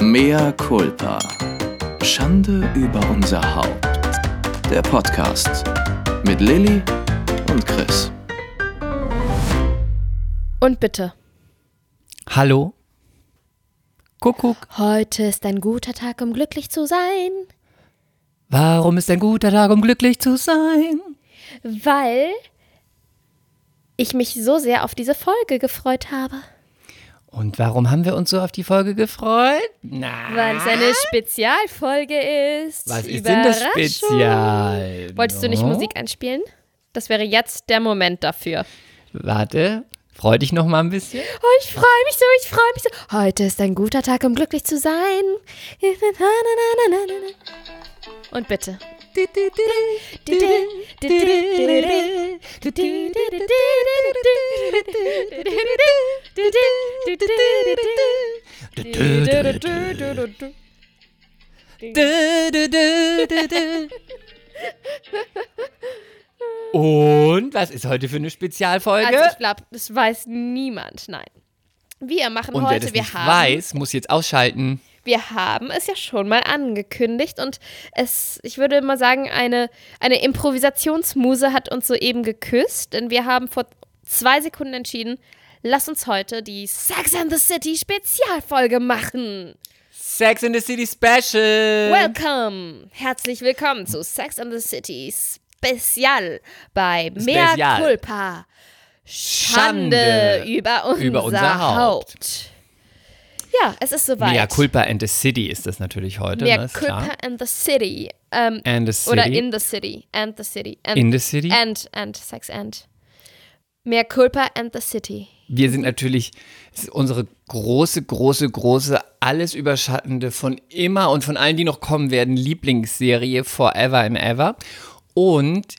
Mea culpa. Schande über unser Haupt. Der Podcast mit Lilly und Chris. Und bitte. Hallo? Kuckuck. Heute ist ein guter Tag, um glücklich zu sein. Warum ist ein guter Tag, um glücklich zu sein? Weil ich mich so sehr auf diese Folge gefreut habe. Und warum haben wir uns so auf die Folge gefreut? Na, Weil es eine Spezialfolge ist. was ist denn das. Spezial? Wolltest du nicht? Musik einspielen? Das wäre jetzt der Moment dafür. Warte, freu dich noch mal ein bisschen. Oh, ich freue mich so, ich freue mich so. Heute ist ein guter Tag, um glücklich zu sein. Und bitte. Und was ist heute für eine Spezialfolge? Also ich glaube, das weiß niemand. Nein. Wir machen Und wer heute, das wir nicht haben, weiß, muss jetzt ausschalten. Wir haben es ja schon mal angekündigt und es, ich würde mal sagen, eine, eine Improvisationsmuse hat uns soeben geküsst, denn wir haben vor zwei Sekunden entschieden, lass uns heute die Sex and the City Spezialfolge machen. Sex in the City Special. Welcome! Herzlich willkommen zu Sex and the City Spezial bei Mea. Culpa. Schande, Schande über unser, über unser Haupt. Haupt. Ja, es ist soweit. Mea culpa and the city ist das natürlich heute. Mea ne, Culpa klar. and the City. Ähm, And the city. Oder in the City. And the City. And, In the city. And, and, Sex and. Mea Culpa and the City. Wir sind natürlich unsere große, große, große, alles überschattende von immer und von allen, die noch kommen werden, Lieblingsserie Forever and Ever. Und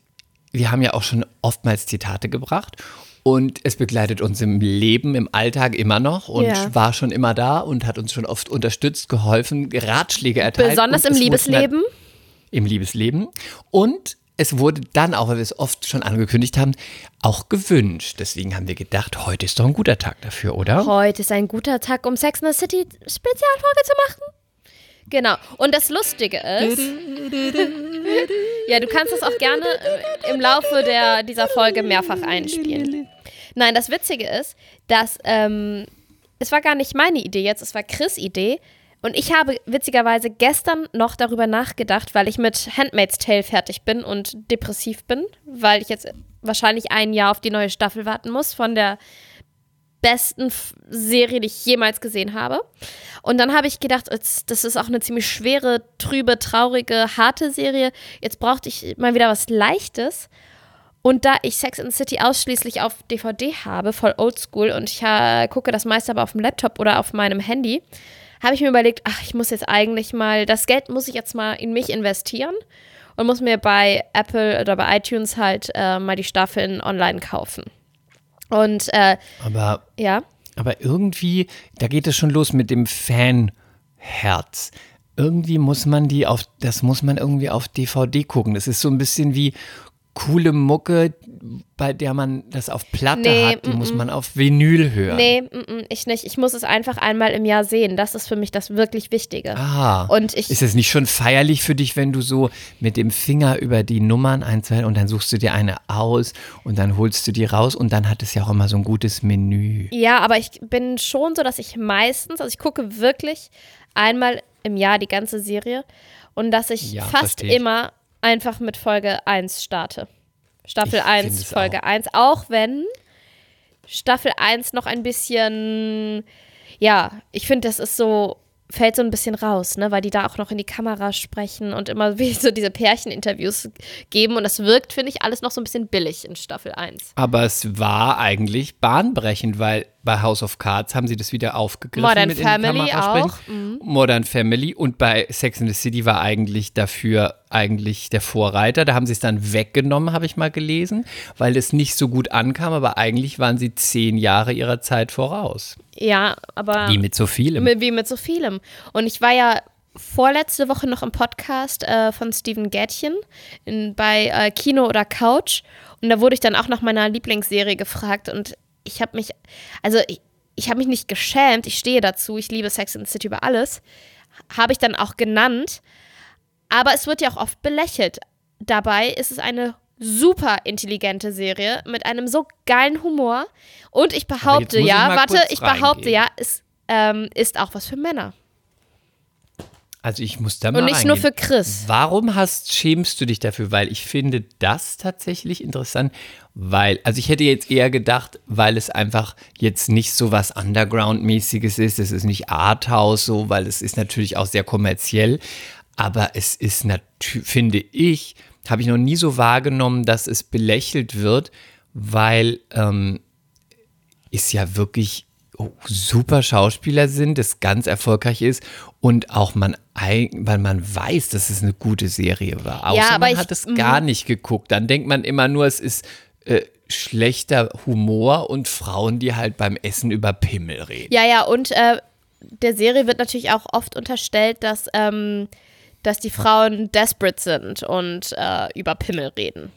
wir haben ja auch schon oftmals Zitate gebracht. Und es begleitet uns im Leben, im Alltag immer noch und Ja. war schon immer da und hat uns schon oft unterstützt, geholfen, Ratschläge erteilt. Besonders im Liebesleben. im Liebesleben. Und es wurde dann auch, weil wir es oft schon angekündigt haben, auch gewünscht. Deswegen haben wir gedacht, heute ist doch ein guter Tag dafür, oder? Heute ist ein guter Tag, um Sex and the City Spezialfolge zu machen. Genau. Und das Lustige ist. ja, du kannst das auch gerne äh, im Laufe der, dieser Folge mehrfach einspielen. Nein, das Witzige ist, dass ähm, es war gar nicht meine Idee jetzt, es war Chris' Idee. Und ich habe witzigerweise gestern noch darüber nachgedacht, weil ich mit Handmaid's Tale fertig bin und depressiv bin, weil ich jetzt wahrscheinlich ein Jahr auf die neue Staffel warten muss von der besten Serie, die ich jemals gesehen habe. Und dann habe ich gedacht, das ist auch eine ziemlich schwere, trübe, traurige, harte Serie. Jetzt brauchte ich mal wieder was Leichtes. Und da ich Sex and the City ausschließlich auf DVD habe, voll oldschool, und ich äh, gucke das meiste aber auf dem Laptop oder auf meinem Handy, habe ich mir überlegt, ach, ich muss jetzt eigentlich mal, das Geld muss ich jetzt mal in mich investieren und muss mir bei Apple oder bei iTunes halt äh, mal die Staffeln online kaufen. Und äh, Aber, ja. aber irgendwie, da geht es schon los mit dem Fanherz. Irgendwie muss man die auf, das muss man irgendwie auf DVD gucken. Das ist so ein bisschen wie coole Mucke, bei der man das auf Platte Nee, hat, die muss man auf Vinyl hören. Nee, mm, mm, ich nicht. Ich muss es einfach einmal im Jahr sehen. Das ist für mich das wirklich Wichtige. Ah, Und ich- ist es nicht schon feierlich für dich, wenn du so mit dem Finger über die Nummern ein, zwei und dann suchst du dir eine aus und dann holst du die raus und dann hat es ja auch immer so ein gutes Menü. Ja, aber ich bin schon so, dass ich meistens, also ich gucke wirklich einmal im Jahr die ganze Serie und dass ich Ja, fast versteh ich. immer einfach mit Folge 1 starte. Staffel Ich 1, find es Folge 1, auch wenn Staffel 1 noch ein bisschen, ja, ich finde, das ist so, fällt so ein bisschen raus, ne, weil die da auch noch in die Kamera sprechen und immer wie so diese Pärcheninterviews geben und das wirkt, finde ich, alles noch so ein bisschen billig in Staffel 1. Aber es war eigentlich bahnbrechend, weil bei House of Cards haben sie das wieder aufgegriffen. Modern mit Family auch, sprechen. Modern Family und bei Sex in the City war eigentlich dafür eigentlich der Vorreiter. Da haben sie es dann weggenommen, habe ich mal gelesen, weil es nicht so gut ankam, aber eigentlich waren sie zehn Jahre ihrer Zeit voraus. Ja, aber. Wie mit so vielem. Wie mit so vielem. Und ich war ja vorletzte Woche noch im Podcast äh, von Steven Gätchen in, bei äh, Kino oder Couch. Und da wurde ich dann auch nach meiner Lieblingsserie gefragt. Und ich habe mich, also ich, ich habe mich nicht geschämt, ich stehe dazu, ich liebe Sex in the City über alles, habe ich dann auch genannt. Aber es wird ja auch oft belächelt. Dabei ist es eine super intelligente Serie mit einem so geilen Humor. Und ich behaupte ja, warte, ich behaupte ja, es ähm, ist auch was für Männer. Also ich muss da mal Und nicht reingehen. nur für Chris. Warum hast, schämst du dich dafür? Weil ich finde das tatsächlich interessant, weil, also ich hätte jetzt eher gedacht, weil es einfach jetzt nicht so was Underground-mäßiges ist, es ist nicht Arthouse so, weil es ist natürlich auch sehr kommerziell, aber es ist natürlich, finde ich, habe ich noch nie so wahrgenommen, dass es belächelt wird, weil ähm, es ja wirklich super Schauspieler sind, das ganz erfolgreich ist und auch man, weil man weiß, dass es eine gute Serie war. Außer aber man ich- hat es gar nicht geguckt. Dann denkt man immer nur, es ist äh, schlechter Humor und Frauen, die halt beim Essen über Pimmel reden. Ja, ja, und äh, der Serie wird natürlich auch oft unterstellt, dass, ähm, dass die Frauen desperate sind und äh, über Pimmel reden.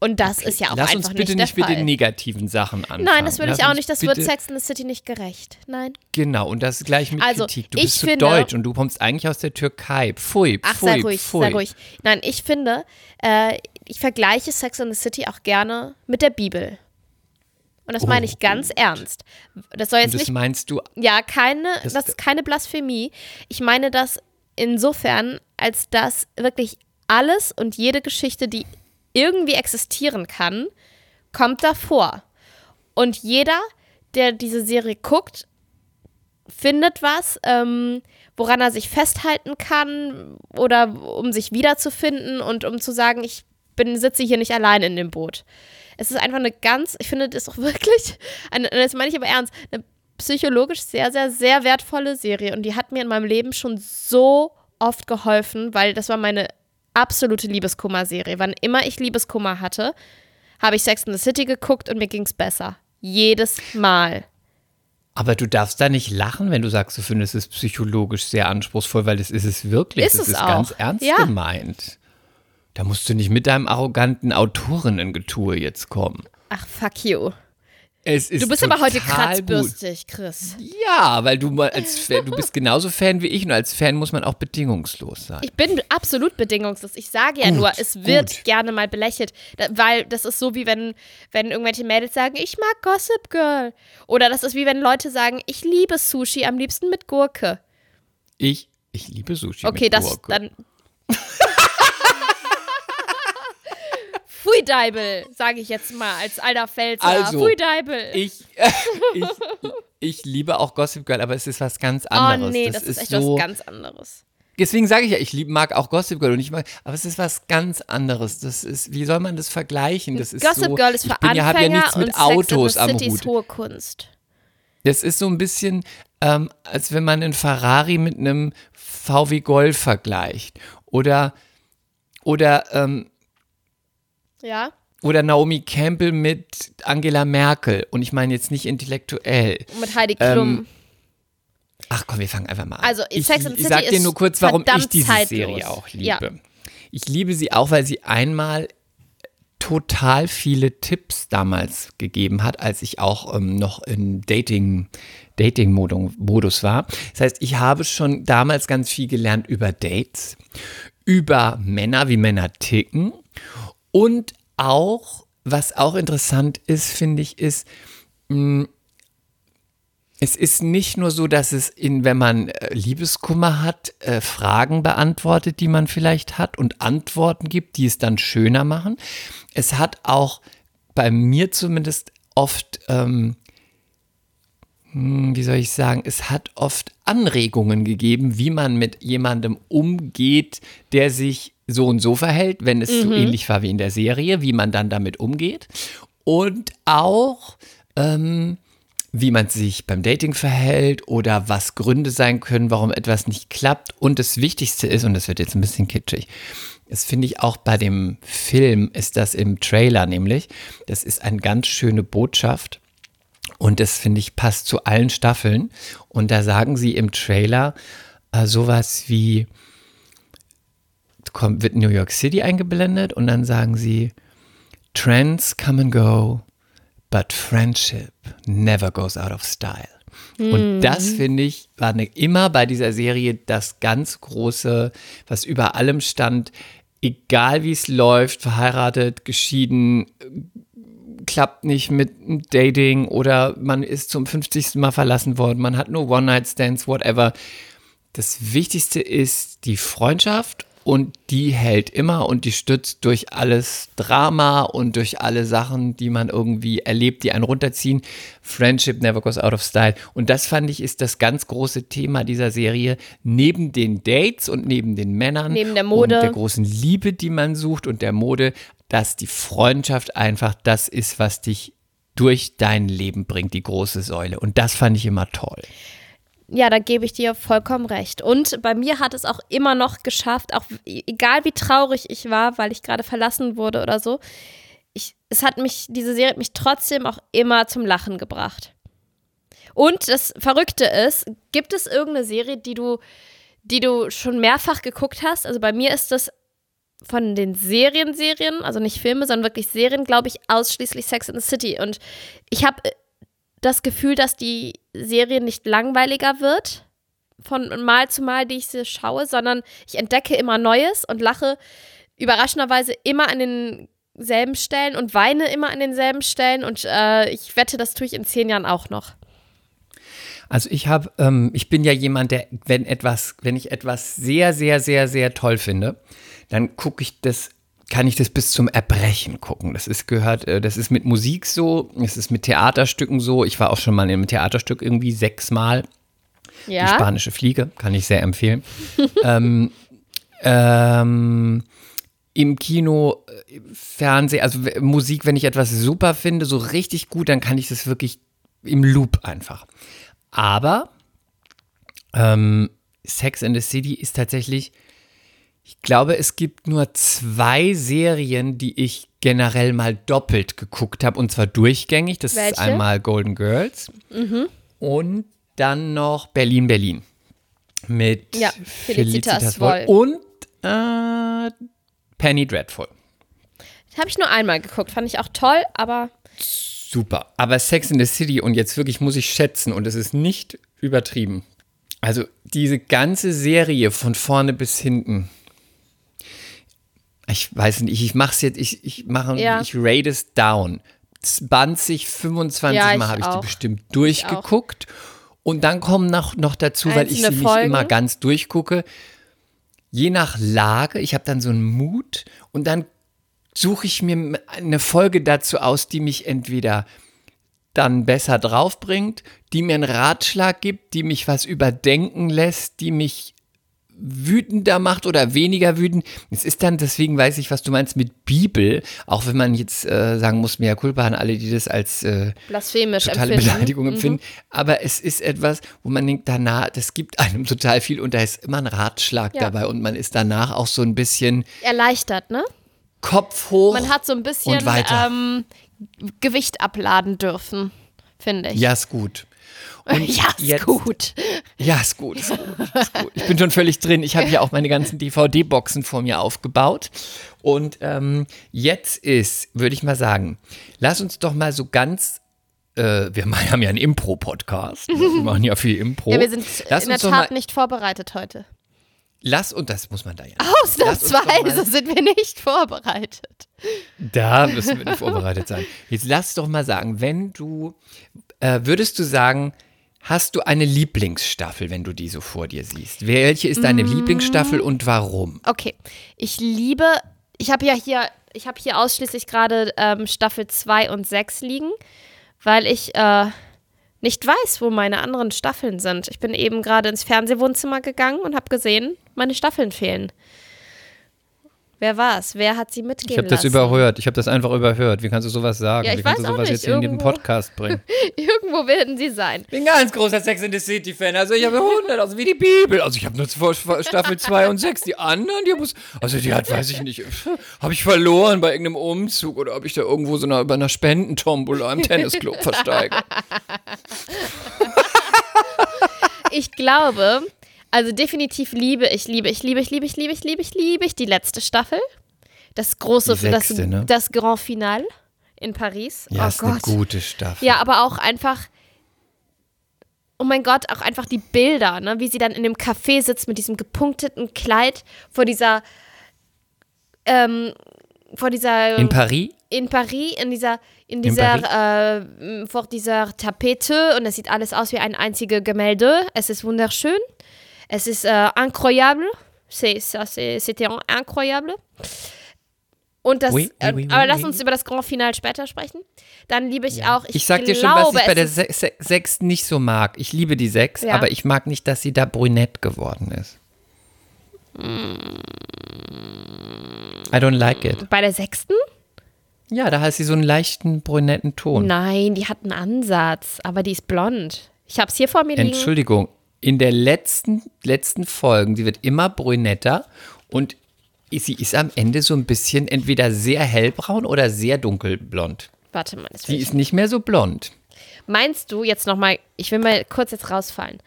Und das ist ja auch Lass einfach uns bitte nicht nicht mit Fall. den negativen Sachen anfangen. Nein, das will Lass ich auch nicht. Das wird Sex in the City nicht gerecht. Nein. Genau, und das gleich mit Also, Kritik. Du ich bist so finde- deutsch und du kommst eigentlich aus der Türkei. Pfui, Ach, pfui, sei ruhig, pfui. sei ruhig. Nein, ich finde, äh, ich vergleiche Sex in the City auch gerne mit der Bibel. Und das meine ich ganz ernst. Das soll jetzt das nicht meinst du, Ja, keine, das, Das- ist keine Blasphemie. Ich meine das insofern, als dass wirklich alles und jede Geschichte, die irgendwie existieren kann, kommt davor. Und jeder, der diese Serie guckt, findet was, ähm, woran er sich festhalten kann oder um sich wiederzufinden und um zu sagen, ich bin, sitze hier nicht allein in dem Boot. Es ist einfach eine ganz, ich finde das auch wirklich, eine, das meine ich aber ernst, eine psychologisch sehr, sehr, sehr wertvolle Serie und die hat mir in meinem Leben schon so oft geholfen, weil das war meine absolute Liebeskummer-Serie. Wann immer ich Liebeskummer hatte, habe ich Sex in the City geguckt und mir ging es besser. Jedes Mal. aber du darfst da nicht lachen, wenn du sagst, du findest es psychologisch sehr anspruchsvoll, weil das ist es wirklich. Ist das es ist auch. ganz ernst Ja. gemeint. Da musst du nicht mit deinem arroganten Autorinnengetue jetzt kommen. Ach, fuck you. Es ist Du bist aber heute total gut. kratzbürstig, Chris. Ja, weil du mal als Fan, du bist genauso Fan wie ich und als Fan muss man auch bedingungslos sein. Ich bin absolut bedingungslos. Ich sage ja Gut, nur, es wird gut. gerne mal belächelt. Weil das ist so, wie wenn, wenn irgendwelche Mädels sagen, ich mag Gossip Girl. Oder das ist wie wenn Leute sagen, ich liebe Sushi, am liebsten mit Gurke. Ich, ich liebe Sushi Okay, mit das Gurke. dann. Pfui Deibel, sage ich jetzt mal als alter Pfälzer. Also, Pfui Deibel. ich, ich, ich liebe auch Gossip Girl, aber es ist was ganz oh anderes. nee, das, ist echt so, was ganz anderes. Deswegen sage ich ja, ich lieb, mag auch Gossip Girl und ich mag, aber es ist was ganz anderes. Das ist, wie soll man das vergleichen? Das ist Gossip so, Girl ist für ich bin ja, Anfänger ja nichts mit und Autos Sex am the City Hut. ist hohe Kunst. Das ist so ein bisschen, ähm, als wenn man einen Ferrari mit einem VW Golf vergleicht. Oder, oder, ähm, Ja? oder Naomi Campbell mit Angela Merkel. Und ich meine jetzt nicht intellektuell. Mit Heidi Ähm, Klum. Ach komm, wir fangen einfach mal an. Also, ich, Sex and the ich City sag dir nur kurz, warum ich diese zeitlos. Serie auch liebe. Ja. Ich liebe sie auch, weil sie einmal total viele Tipps damals gegeben hat, als ich auch ähm, noch in Dating, Dating-Modus war. Das heißt, ich habe schon damals ganz viel gelernt über Dates, über Männer, wie Männer ticken und auch, was auch interessant ist, finde ich, ist, es ist nicht nur so, dass es in, wenn man äh, Liebeskummer hat, äh, Fragen beantwortet, die man vielleicht hat und Antworten gibt, die es dann schöner machen. Es hat auch bei mir zumindest oft, ähm, hm, wie soll ich sagen, es hat oft Anregungen gegeben, wie man mit jemandem umgeht, der sich so und so verhält, wenn es so ähnlich war wie in der Serie, wie man dann damit umgeht. Und auch, ähm, wie man sich beim Dating verhält oder was Gründe sein können, warum etwas nicht klappt. Und das Wichtigste ist, und das wird jetzt ein bisschen kitschig, das finde ich auch bei dem Film, ist das im Trailer nämlich, das ist eine ganz schöne Botschaft. Und das finde ich passt zu allen Staffeln. Und da sagen sie im Trailer äh, sowas wie, kommt, wird New York City eingeblendet und dann sagen sie, Trends come and go, but friendship never goes out of style. Und das finde ich, war ne, immer bei dieser Serie das ganz große, was über allem stand. Egal wie es läuft, verheiratet, geschieden, klappt nicht mit Dating oder man ist zum 50. Mal verlassen worden, man hat nur One-Night-Stands, whatever. Das Wichtigste ist die Freundschaft und die hält immer und die stützt durch alles Drama und durch alle Sachen, die man irgendwie erlebt, die einen runterziehen. Friendship never goes out of style. Und das fand ich ist das ganz große Thema dieser Serie. Neben den Dates und neben den Männern Neben der Mode. und der großen Liebe, die man sucht und der Mode, dass die Freundschaft einfach das ist, was dich durch dein Leben bringt, die große Säule. Und das fand ich immer toll. Ja, da gebe ich dir vollkommen recht. Und bei mir hat es auch immer noch geschafft, auch egal wie traurig ich war, weil ich gerade verlassen wurde oder so, ich, es hat mich, diese Serie hat mich trotzdem auch immer zum Lachen gebracht. Und das Verrückte ist, gibt es irgendeine Serie, die du, die du schon mehrfach geguckt hast? Also bei mir ist das von den Serien, Serien, also nicht Filme, sondern wirklich Serien, glaube ich, ausschließlich Sex in the City. Und ich habe das Gefühl, dass die Serie nicht langweiliger wird von Mal zu Mal, die ich sie schaue, sondern ich entdecke immer Neues und lache überraschenderweise immer an denselben Stellen und weine immer an denselben Stellen und äh, ich wette, das tue ich in zehn Jahren auch noch. Also ich habe, ähm, ich bin ja jemand, der, wenn etwas, wenn ich etwas sehr, sehr, sehr, sehr toll finde, dann gucke ich das, kann ich das bis zum Erbrechen gucken. Das ist gehört, äh, das ist mit Musik so, es ist mit Theaterstücken so. Ich war auch schon mal in einem Theaterstück irgendwie sechsmal. Die Ja, spanische Fliege, kann ich sehr empfehlen. ähm, ähm, Im Kino, äh, Fernsehen, also Musik, wenn ich etwas super finde, so richtig gut, dann kann ich das wirklich im Loop einfach. Aber ähm, Sex and the City ist tatsächlich, ich glaube, es gibt nur zwei Serien, die ich generell mal doppelt geguckt habe, und zwar durchgängig. Das ist Welche? einmal Golden Girls und dann noch Berlin, Berlin. Mit Ja, Felicitas Felicitas. Woll und äh, Penny Dreadful. habe ich nur einmal geguckt, fand ich auch toll, aber Super. Aber Sex in the City, und jetzt wirklich muss ich schätzen, und es ist nicht übertrieben. Also diese ganze Serie von vorne bis hinten. Ich weiß nicht, ich mache es jetzt, ich, ich mache, Ja. ich rate es down. 20, 25 Ja, Mal habe ich die bestimmt durchgeguckt. Und dann kommen noch, noch dazu, weil ich sie Einzelne nicht Folgen. immer ganz durchgucke, je nach Lage, ich habe dann so einen Mut und dann suche ich mir eine Folge dazu aus, die mich entweder dann besser draufbringt, die mir einen Ratschlag gibt, die mich was überdenken lässt, die mich wütender macht oder weniger wütend. Es ist dann, deswegen weiß ich, was du meinst mit Bibel, auch wenn man jetzt äh, sagen muss, mehr Culpa an alle, die das als äh, blasphemisch totale empfinden. Beleidigung Mhm. empfinden. Aber es ist etwas, wo man denkt, danach, das gibt einem total viel und da ist immer ein Ratschlag Ja. dabei und man ist danach auch so ein bisschen Erleichtert, ne? Kopf hoch. Man hat so ein bisschen ähm, Gewicht abladen dürfen, finde ich. ja, ist gut. Und ja, ist jetzt- gut. Ja, ist gut, ist gut, ist gut. Ich bin schon völlig drin. Ich habe hier auch meine ganzen DVD-Boxen vor mir aufgebaut. Und ähm, jetzt ist, würde ich mal sagen, lass uns doch mal so ganz. Äh, wir haben ja einen Impro-Podcast. Wir machen ja viel Impro. Ja, wir sind lass in der Tat nicht vorbereitet heute. Lass, und das muss man da ja. Ausnahmsweise mal- sind wir nicht vorbereitet. Da müssen wir nicht vorbereitet sein. Jetzt lass doch mal sagen, wenn du, äh, würdest du sagen, hast du eine Lieblingsstaffel, wenn du die so vor dir siehst? Welche ist Mm. deine Lieblingsstaffel und warum? Okay, ich liebe, ich habe ja hier, ich habe hier ausschließlich gerade ähm, Staffel 2 und 6 liegen, weil ich äh, nicht weiß, wo meine anderen Staffeln sind. Ich bin eben gerade ins Fernsehwohnzimmer gegangen und habe gesehen, meine Staffeln fehlen. Wer war's? Wer hat sie mitgehen Ich habe das überhört. Ich habe das einfach überhört. Wie kannst du sowas sagen? Ja, ich Wie kannst weiß du auch sowas nicht. jetzt in den Irgendwo- Podcast bringen? Irgendwo werden sie sein. Ich bin ganz großer Sex in the City Fan. Also ich habe 100, also wie die Bibel. Also ich habe nur Staffel 2 und 6. Die anderen, die muss, also die hat, weiß ich nicht, habe ich verloren bei irgendeinem Umzug oder ob ich da irgendwo so bei einer Spendentombola im Tennisclub versteige. Ich glaube, also definitiv liebe ich, liebe ich, liebe ich, liebe ich, liebe ich, liebe ich, liebe ich die letzte Staffel. Das große, sechste, das, ne? das Grand Finale. in Paris. Ja, oh ist Gott. eine gute Staffel. Ja, aber auch einfach, oh mein Gott, auch einfach die Bilder, ne? wie sie dann in dem Café sitzt mit diesem gepunkteten Kleid vor dieser, ähm, vor dieser, In Paris? in Paris, in dieser, in dieser, äh, vor dieser Tapete und es sieht alles aus wie ein einziges Gemälde. Es ist wunderschön. Es ist äh, incroyable. C'était incroyable. Und das, Oui, oui, äh, oui, aber lass uns über das Grand Finale später sprechen. Dann liebe ich auch, ich, Ich sag dir schon, was glaube, ich bei der Se Se Sechs nicht so mag. Ich liebe die Sechs, Ja. aber ich mag nicht, dass sie da brünett geworden ist. I don't like it. bei der sechsten? Ja, da hat sie so einen leichten brünetten Ton. Nein, die hat einen Ansatz, aber die ist blond. Ich habe es hier vor mir liegen. Entschuldigung, in der letzten, letzten Folgen, sie wird immer brünetter und sie ist am Ende so ein bisschen entweder sehr hellbraun oder sehr dunkelblond. Warte mal, das Sie ist nicht mehr so blond. Meinst du jetzt nochmal, ich will mal kurz jetzt rausfallen.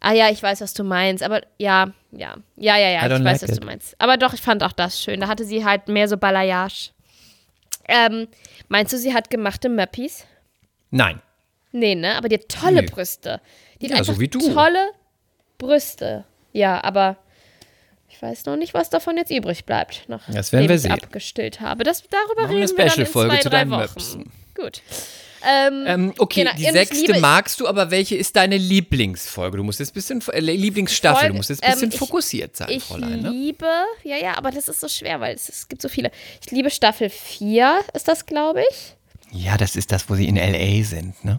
Ah ja, ich weiß, was du meinst, aber ja, ja, ja, ja, ja, ich weiß, like was it. du meinst. Aber doch, ich fand auch das schön. Da hatte sie halt mehr so Balayage. Ähm, meinst du, sie hat gemachte Möppis? Nein. Nee, ne? Aber die hat tolle Nee. Brüste. Die hat Ja, einfach so wie du. tolle Brüste. Ja, aber ich weiß noch nicht, was davon jetzt übrig bleibt, nachdem Das werden wir ich sehen. abgestillt habe. Das, darüber wir reden eine wir dann in Special-Folge zwei, zu drei deinen Wochen. Möpsen. Gut. Ähm, Ähm, okay, Genau, die ich sechste magst du, aber welche ist deine Lieblingsfolge? Du musst jetzt ein bisschen, äh, Lieblingsstaffel, Folge- du musst jetzt ein bisschen ähm, ich- fokussiert sein, Ich Fräulein. Ne? liebe, ja, ja, aber das ist so schwer, weil es, es gibt so viele. Ich liebe Staffel 4, ist das, glaube ich, Ja, das ist das, wo sie in L.A. sind, ne?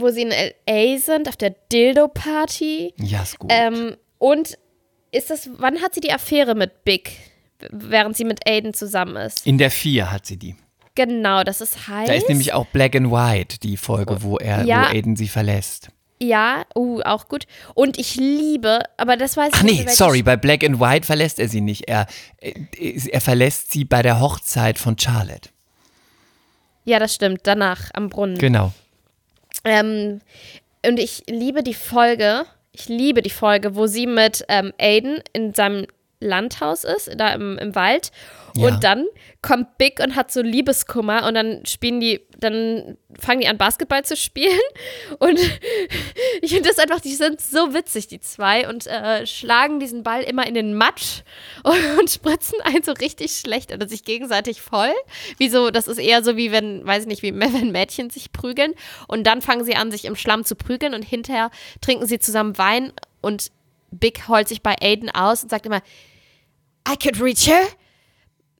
Wo sie in L.A. sind, auf der Dildo-Party. Ja, ist gut. Ähm, und ist das, wann hat sie die Affäre mit Big, während sie mit Aiden zusammen ist? in der 4 hat sie die. Genau, das ist heiß. Da ist nämlich auch Black and White, die Folge, wo er, Ja. wo Aiden sie verlässt. Ja, uh, auch gut. Und ich liebe, aber das weiß ich Ach nicht. nee, sorry, bei Black and White verlässt er sie nicht. Er, äh, er verlässt sie bei der Hochzeit von Charlotte. Ja, das stimmt, danach am Brunnen. Genau. Ähm, und ich liebe die Folge, ich liebe die Folge, wo sie mit ähm, Aiden in seinem Landhaus ist, da im, im Wald. Ja. Und dann kommt Big und hat so Liebeskummer und dann spielen die, dann fangen die an Basketball zu spielen. Und ich finde das einfach, die sind so witzig, die zwei, und äh, schlagen diesen Ball immer in den Matsch und, und spritzen einen so richtig schlecht oder sich gegenseitig voll. Wie so, das ist eher so wie wenn, weiß ich nicht, wie wenn Mädchen sich prügeln. Und dann fangen sie an, sich im Schlamm zu prügeln und hinterher trinken sie zusammen Wein und Big heult sich bei Aiden aus und sagt immer, I could reach her.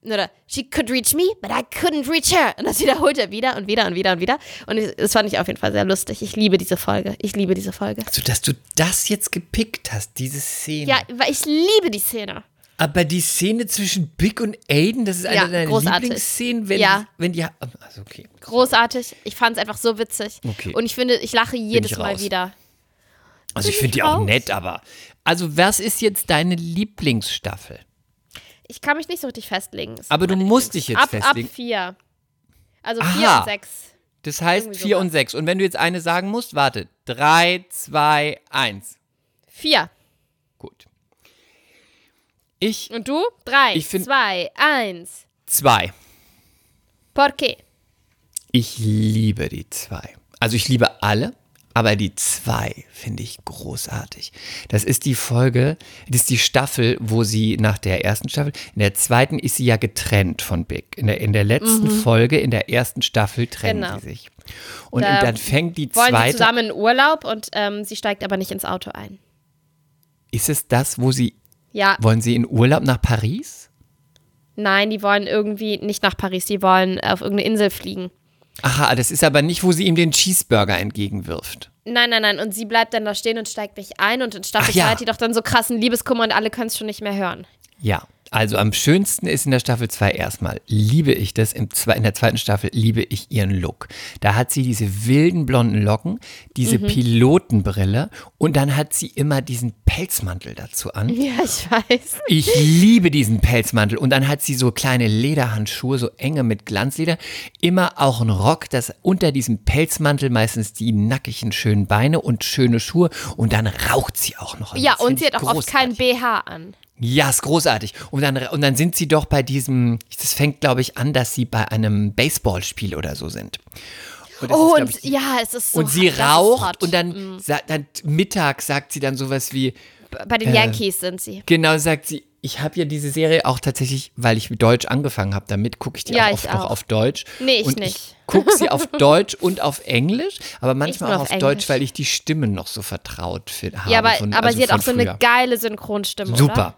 Oder she could reach me, but I couldn't reach her. Und das wiederholt er wieder und wieder und wieder und wieder. Und das fand ich auf jeden Fall sehr lustig. Ich liebe diese Folge. Ich liebe diese Folge. Also, dass du das jetzt gepickt hast, diese Szene. Ja, weil ich liebe die Szene. Aber die Szene zwischen Big und Aiden, das ist eine Ja, deiner großartig. Lieblingsszenen, wenn, Ja. wenn die. Also, okay. Großartig. Ich fand es einfach so witzig. Okay. Und ich finde, ich lache jedes ich Mal wieder. Also, ich finde die auch nett, aber. Also, was ist jetzt deine Lieblingsstaffel? Ich kann mich nicht so richtig festlegen. Aber du musst dich jetzt ab, festlegen. Ab vier. Also Aha. vier und sechs. Das heißt Irgendwie 4 sowas. und 6. Und wenn du jetzt eine sagen musst, warte. 3, 2, 1. Vier. Gut. Ich Und du? Drei, Ich find- zwei, eins. 2. Por qué? Ich liebe die 2. Also ich liebe alle, aber die 2 finde ich großartig. Das ist die Folge, das ist die Staffel, wo sie nach der ersten Staffel, in der zweiten ist sie ja getrennt von Big. In der, in der letzten Folge, in der ersten Staffel trennen Genau. sie sich. Und Da dann fängt die Wollen sie zweite. zusammen in Urlaub und ähm, sie steigt aber nicht ins Auto ein. Ist es das, wo sie, Ja, wollen sie in Urlaub nach Paris? nein, die wollen irgendwie nicht nach Paris, die wollen auf irgendeine Insel fliegen. Aha, das ist aber nicht, wo sie ihm den Cheeseburger entgegenwirft. Nein, nein, nein. Und sie bleibt dann da stehen und steigt nicht ein. Und in Staffel Ach ja. 2 hat die doch dann so krassen Liebeskummer und alle können es schon nicht mehr hören. Ja, also am schönsten ist in der Staffel 2 erstmal, liebe ich das, in der zweiten Staffel liebe ich ihren Look. Da hat sie diese wilden blonden Locken, diese Mhm. Pilotenbrille und dann hat sie immer diesen Pelzmantel dazu an. Ja, ich weiß. Ich liebe diesen Pelzmantel und dann hat sie so kleine Lederhandschuhe, so enge mit Glanzleder, immer auch ein Rock, das unter diesem Pelzmantel meistens die nackigen schönen Beine und schöne Schuhe und dann raucht sie auch noch. Ja, und sie hat auch oft kein. BH an. Ja, ist großartig. Und dann, und dann sind sie doch bei diesem, das fängt, glaube ich, an, dass sie bei einem Baseballspiel oder so sind. Und Oh, ist, und ich, ja, es ist so und sie raucht und dann, sa- dann mittags sagt sie dann sowas wie, Bei den Yankees sind sie. genau, sagt sie, ich habe ja diese Serie auch tatsächlich, weil ich mit Deutsch angefangen habe, damit gucke ich die Ja, auch ich oft noch auch. auf Deutsch. Nee, ich und nicht. Ich gucke sie auf Deutsch und auf Englisch, aber manchmal auch auf auf, Deutsch, weil ich die Stimmen noch so vertraut fi- habe. Ja, aber, von, aber also sie hat auch so früher. eine geile Synchronstimme. Super. Oder?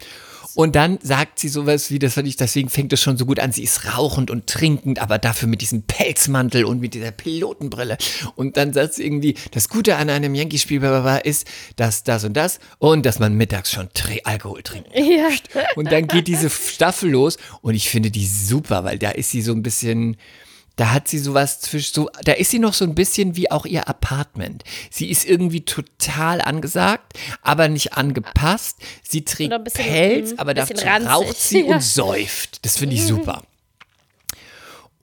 Und dann sagt sie sowas wie, das fand ich, deswegen fängt es schon so gut an, sie ist rauchend und trinkend, aber dafür mit diesem Pelzmantel und mit dieser Pilotenbrille. Und dann sagt sie irgendwie, das Gute an einem Yankee-Spiel ist, dass das und das und dass man mittags schon Tri Alkohol trinkt. Ja. Und dann geht diese Staffel los und ich finde die super, weil da ist sie so ein bisschen, da hat sie sowas zwischen, so, da ist sie noch so ein bisschen wie auch ihr Apartment. Sie ist irgendwie total angesagt, aber nicht angepasst. Sie trägt bisschen, Pelz, aber dazu ranzig, raucht sie ja. und säuft. Das finde ich super.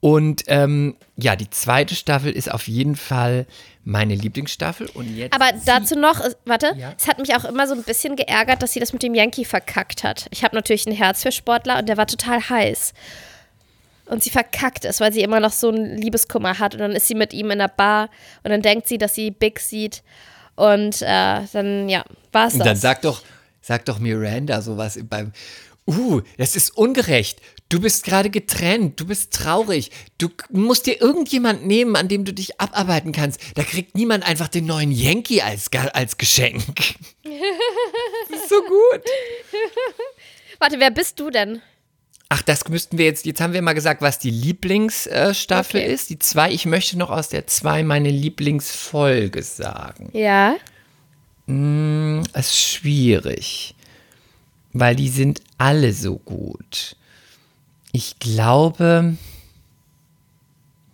Und ähm, ja, die zweite Staffel ist auf jeden Fall meine Lieblingsstaffel. Und jetzt Aber dazu noch, warte, Ja. es hat mich auch immer so ein bisschen geärgert, dass sie das mit dem Yankee verkackt hat. Ich habe natürlich ein Herz für Sportler und der war total heiß. Und sie verkackt es, weil sie immer noch so einen Liebeskummer hat. Und dann ist sie mit ihm in der Bar und dann denkt sie, dass sie Big sieht. Und äh, dann, ja, war es Und dann das. sag doch, sag doch Miranda sowas beim. Uh, das ist ungerecht. Du bist gerade getrennt, du bist traurig. Du musst dir irgendjemand nehmen, an dem du dich abarbeiten kannst. Da kriegt niemand einfach den neuen Yankee als, als Geschenk. das ist so gut. Warte, wer bist du denn? Ach, das müssten wir jetzt, jetzt haben wir mal gesagt, was die Lieblingsstaffel Okay. ist. Die zwei, ich möchte noch aus der zwei meine Lieblingsfolge sagen. Ja. Es ist schwierig, weil die sind alle so gut. Ich glaube.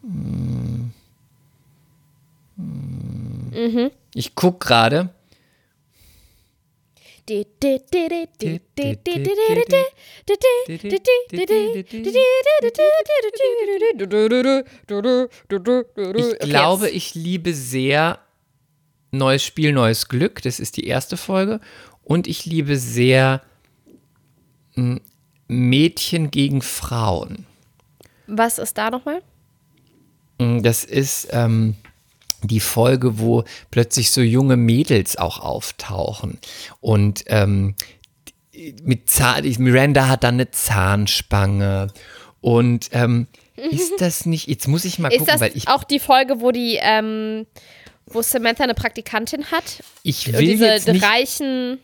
hm, hm, Ich gucke gerade. Ich glaube, ich liebe sehr Neues Spiel, neues Glück. Das ist die erste Folge. Und ich liebe sehr hm, Mädchen gegen Frauen. Was ist da nochmal? Mm, Das ist ähm, die Folge, wo plötzlich so junge Mädels auch auftauchen. Und ähm, mit Zahn, Miranda hat dann eine Zahnspange. Und ähm, ist das nicht, jetzt muss ich mal Ist gucken, das weil ich, auch die Folge, wo die, ähm, wo Samantha eine Praktikantin hat? ich will diese jetzt nicht, reichen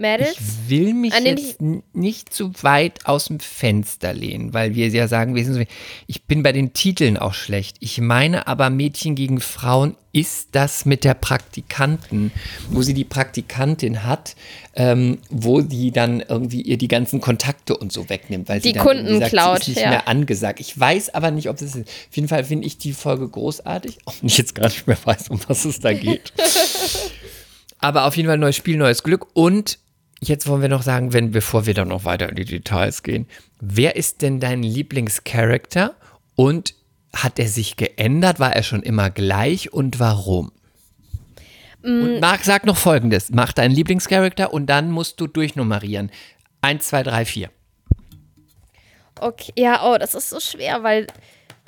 Mädels? ich will mich jetzt nicht zu weit aus dem Fenster lehnen, weil wir ja sagen, wir sind so, ich bin bei den Titeln auch schlecht. Ich meine aber Mädchen gegen Frauen ist das mit der Praktikanten, wo sie die Praktikantin hat, ähm, wo die dann irgendwie ihr die ganzen Kontakte und so wegnimmt, weil sie Die dann irgendwie Kunden sagt, klaut, sie ist nicht ja. mehr angesagt. Ich weiß aber nicht, ob das ist. Auf jeden Fall finde ich die Folge großartig, auch wenn ich jetzt gar nicht mehr weiß, um was es da geht. Aber auf jeden Fall neues Spiel, neues Glück. Und jetzt wollen wir noch sagen, wenn, bevor wir dann noch weiter in die Details gehen, wer ist denn dein Lieblingscharakter und hat er sich geändert? War er schon immer gleich und warum? Mm. Und Marc, sag noch folgendes: Mach deinen Lieblingscharakter und dann musst du durchnummerieren. Eins, zwei, drei, vier. Okay, ja, oh, das ist so schwer, weil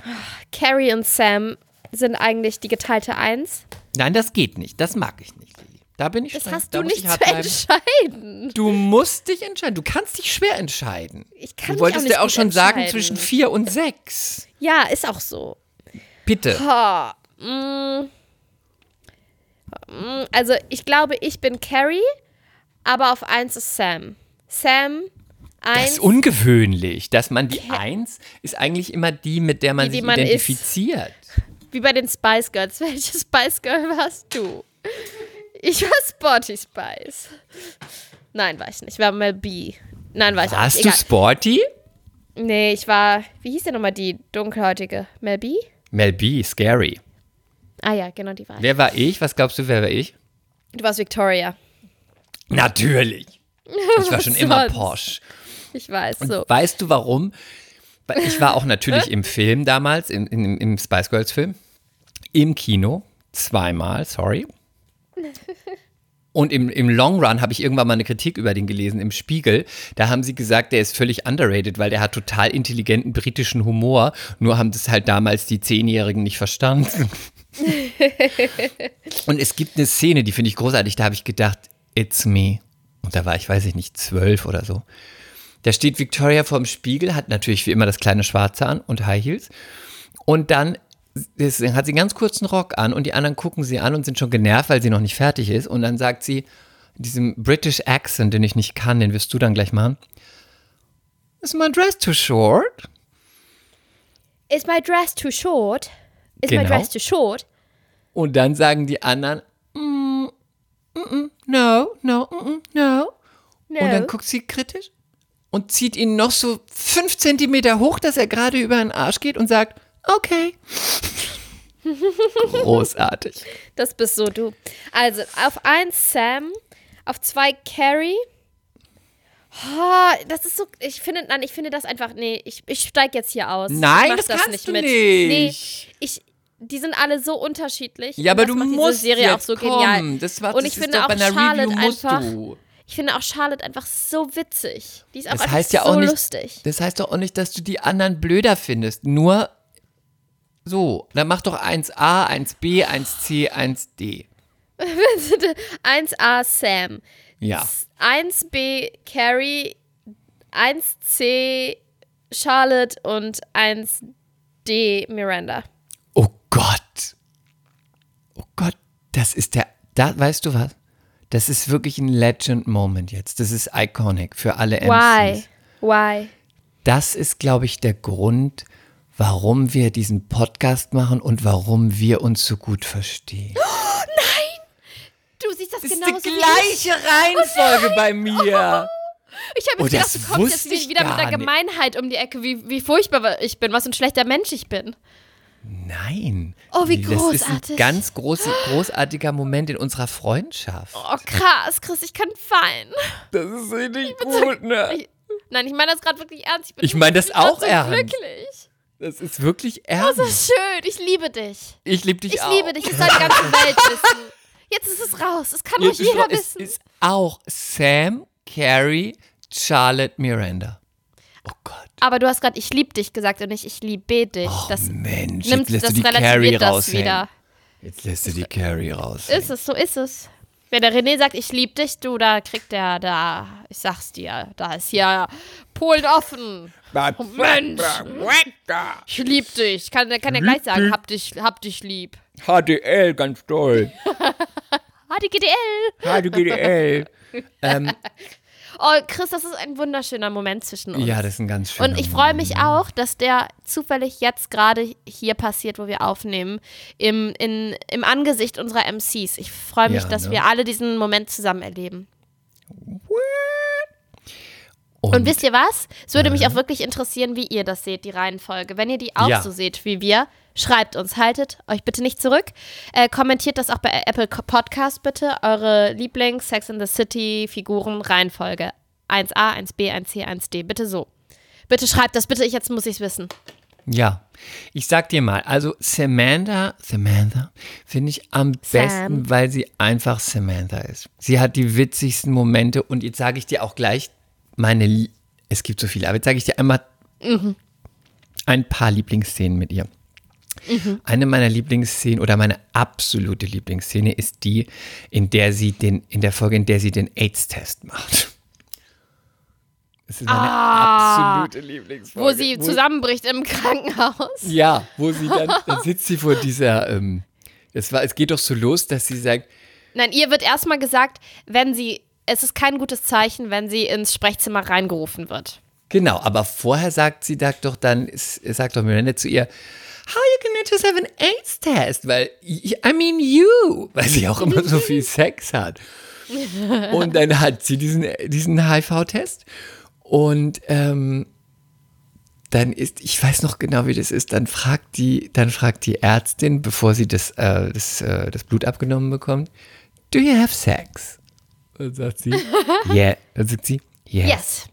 ah, Carrie und Sam sind eigentlich die geteilte Eins. Nein, das geht nicht. Das mag ich nicht. Da bin ich Das streng. hast du nicht ich zu entscheiden. Du musst dich entscheiden. Du kannst dich schwer entscheiden. Ich kann du wolltest auch ja auch nicht schon sagen zwischen vier und sechs. Ja, ist auch so. Bitte. Ha, mm, mm, also, ich glaube, ich bin Carrie, aber auf eins ist Sam. Sam, Das ist ungewöhnlich, dass man die Eins ist eigentlich immer die, mit der man Die, die sich man ist. identifiziert. Wie bei den Spice Girls. Welches Spice Girl warst du? Ich war Sporty Spice. Nein, war ich nicht. Ich war Mel B. Nein, war ich Warst nicht. du Egal. Sporty? Nee, ich war, wie hieß denn nochmal die dunkelhäutige? Mel B? Mel B, scary. Ah ja, genau, die war ich. Wer war ich? Was glaubst du, wer war ich? Du warst Victoria. Natürlich. Ich war schon immer? Porsche. Ich weiß, so. Weißt du warum? Ich war auch natürlich im Film damals, im, im, im Spice Girls Film, im Kino, zweimal, sorry. Und im, im Long Run habe ich irgendwann mal eine Kritik über den gelesen im Spiegel. Da haben sie gesagt, der ist völlig underrated, weil der hat total intelligenten britischen Humor. Nur haben das halt damals die Zehnjährigen nicht verstanden. und es gibt eine Szene, die finde ich großartig. Da habe ich gedacht, it's me. Und da war ich, weiß ich nicht, zwölf oder so. Da steht Victoria vorm Spiegel, hat natürlich wie immer das kleine Schwarze an und High Heels. Und dann Deswegen hat sie einen ganz kurzen Rock an und die anderen gucken sie an und sind schon genervt, weil sie noch nicht fertig ist. Und dann sagt sie, diesem British Accent, den ich nicht kann, den wirst du dann gleich machen. Is my dress too short? Is my dress too short? Is Genau. my dress too short? Und dann sagen die anderen, mm, mm, mm, no, no, mm, mm, no. No. Und dann guckt sie kritisch und zieht ihn noch so fünf Zentimeter hoch, dass er gerade über den Arsch geht und sagt, okay. Großartig. Das bist so du. Also, auf eins Sam, auf zwei Carrie. Oh, das ist so, ich finde, nein, ich finde das einfach, nee, ich, ich steig jetzt hier aus. Nein, ich mach das kannst nicht du mit. nicht. Nee, ich, die sind alle so unterschiedlich. Ja, aber das du musst Serie jetzt auch so kommen. genial. Das war, und das ich finde auch Charlotte Review einfach, du. ich finde auch Charlotte einfach so witzig. Die ist auch Das einfach heißt ja so auch nicht, lustig. das heißt doch auch nicht, dass du die anderen blöder findest. Nur so, dann mach doch 1a, 1b, 1c, 1d. 1A Sam, Ja. 1B Carrie, 1C Charlotte und 1D Miranda. Oh Gott. Oh Gott, das ist der, da, weißt du was? Das ist wirklich ein Legend-Moment jetzt. Das ist iconic für alle MCs. Why? Why? Das ist, glaube ich, der Grund, warum wir diesen Podcast machen und warum wir uns so gut verstehen. Du siehst das, Das ist genauso die wie gleiche Reihenfolge bei mir. ich. Ich habe Oh, mir gedacht, das du kommst jetzt wieder mit der nicht. Gemeinheit um die Ecke, wie, wie furchtbar ich bin, was ein schlechter Mensch ich bin. Nein. Oh, wie Das ist großartig. ein ganz groß, großartiger Moment in unserer Freundschaft. Oh, krass, Chris, ich kann weinen. Das ist richtig gut, ne? Ich, nein, ich meine das gerade wirklich ernst. Ich, Ich meine das auch so ernst. glücklich. Das ist wirklich Das ernst. ist schön. Ich liebe dich. Ich liebe dich Ich auch. liebe dich. Das soll die ganze Welt wissen. Jetzt ist es raus. Das kann Jetzt doch jeder ist, wissen. es ist auch Sam, Carrie, Charlotte, Miranda. Oh Gott. Aber du hast gerade ich liebe dich gesagt und nicht ich liebe dich. Oh das Mensch, nimmt, jetzt lässt das du die Carrie das raushängen. wieder. Jetzt lässt du die Carrie raus. Ist es, so ist es. Wenn der René sagt, ich liebe dich, du, da kriegt der, da, ich sag's dir, da ist hier Polen offen. Oh, Mensch, ich lieb dich. Kann, kann ja gleich sagen, hab dich, hab dich lieb. HDL, ganz toll. HDGDL. HDGDL. ähm, Oh, Chris, das ist ein wunderschöner Moment zwischen uns. ja, das ist ein ganz schöner Und ich freue mich auch, dass der zufällig jetzt gerade hier passiert, wo wir aufnehmen, im, in, im Angesicht unserer MCs. Ich freue mich, Ja, dass ne? wir alle diesen Moment zusammen erleben. Und, Und wisst ihr was? Es würde mich auch wirklich interessieren, wie ihr das seht, die Reihenfolge. Wenn ihr die auch Ja. so seht wie wir, schreibt uns, haltet euch bitte nicht zurück. Äh, kommentiert das auch bei Apple Podcast bitte. Eure Lieblings Sex in the City Figuren Reihenfolge. 1a, 1b, 1c, 1d. Bitte so. Bitte schreibt das, bitte, ich, jetzt muss ich es wissen. ja, ich sag dir mal, also Samantha, Samantha finde ich am Sam. besten, weil sie einfach Samantha ist. Sie hat die witzigsten Momente und jetzt sage ich dir auch gleich meine, es gibt so viele, aber jetzt sage ich dir einmal ein paar Lieblingsszenen mit ihr. Eine meiner Lieblingsszenen oder meine absolute Lieblingsszene ist die, in der sie den, in der Folge, in der sie den AIDS-Test macht. Das ist meine absolute Lieblingsfolge. Wo sie zusammenbricht im Krankenhaus. Ja, wo sie dann, dann sitzt sie vor dieser, ähm, es, war, es geht doch so los, dass sie sagt, Nein, ihr wird erstmal gesagt, wenn sie, es ist kein gutes Zeichen, wenn sie ins Sprechzimmer reingerufen wird. genau, aber vorher sagt sie, sagt doch dann, sagt doch Miranda zu ihr, how are you gonna just have an AIDS-Test? Weil, I mean you, weil sie auch immer so viel Sex hat. Und dann hat sie diesen, diesen HIV-Test und ähm, dann ist, ich weiß noch genau, wie das ist, dann fragt die, dann fragt die Ärztin, bevor sie das, äh, das, äh, das Blut abgenommen bekommt, do you have sex? Und sagt sie, yeah. Dann sagt sie, yes. Yes.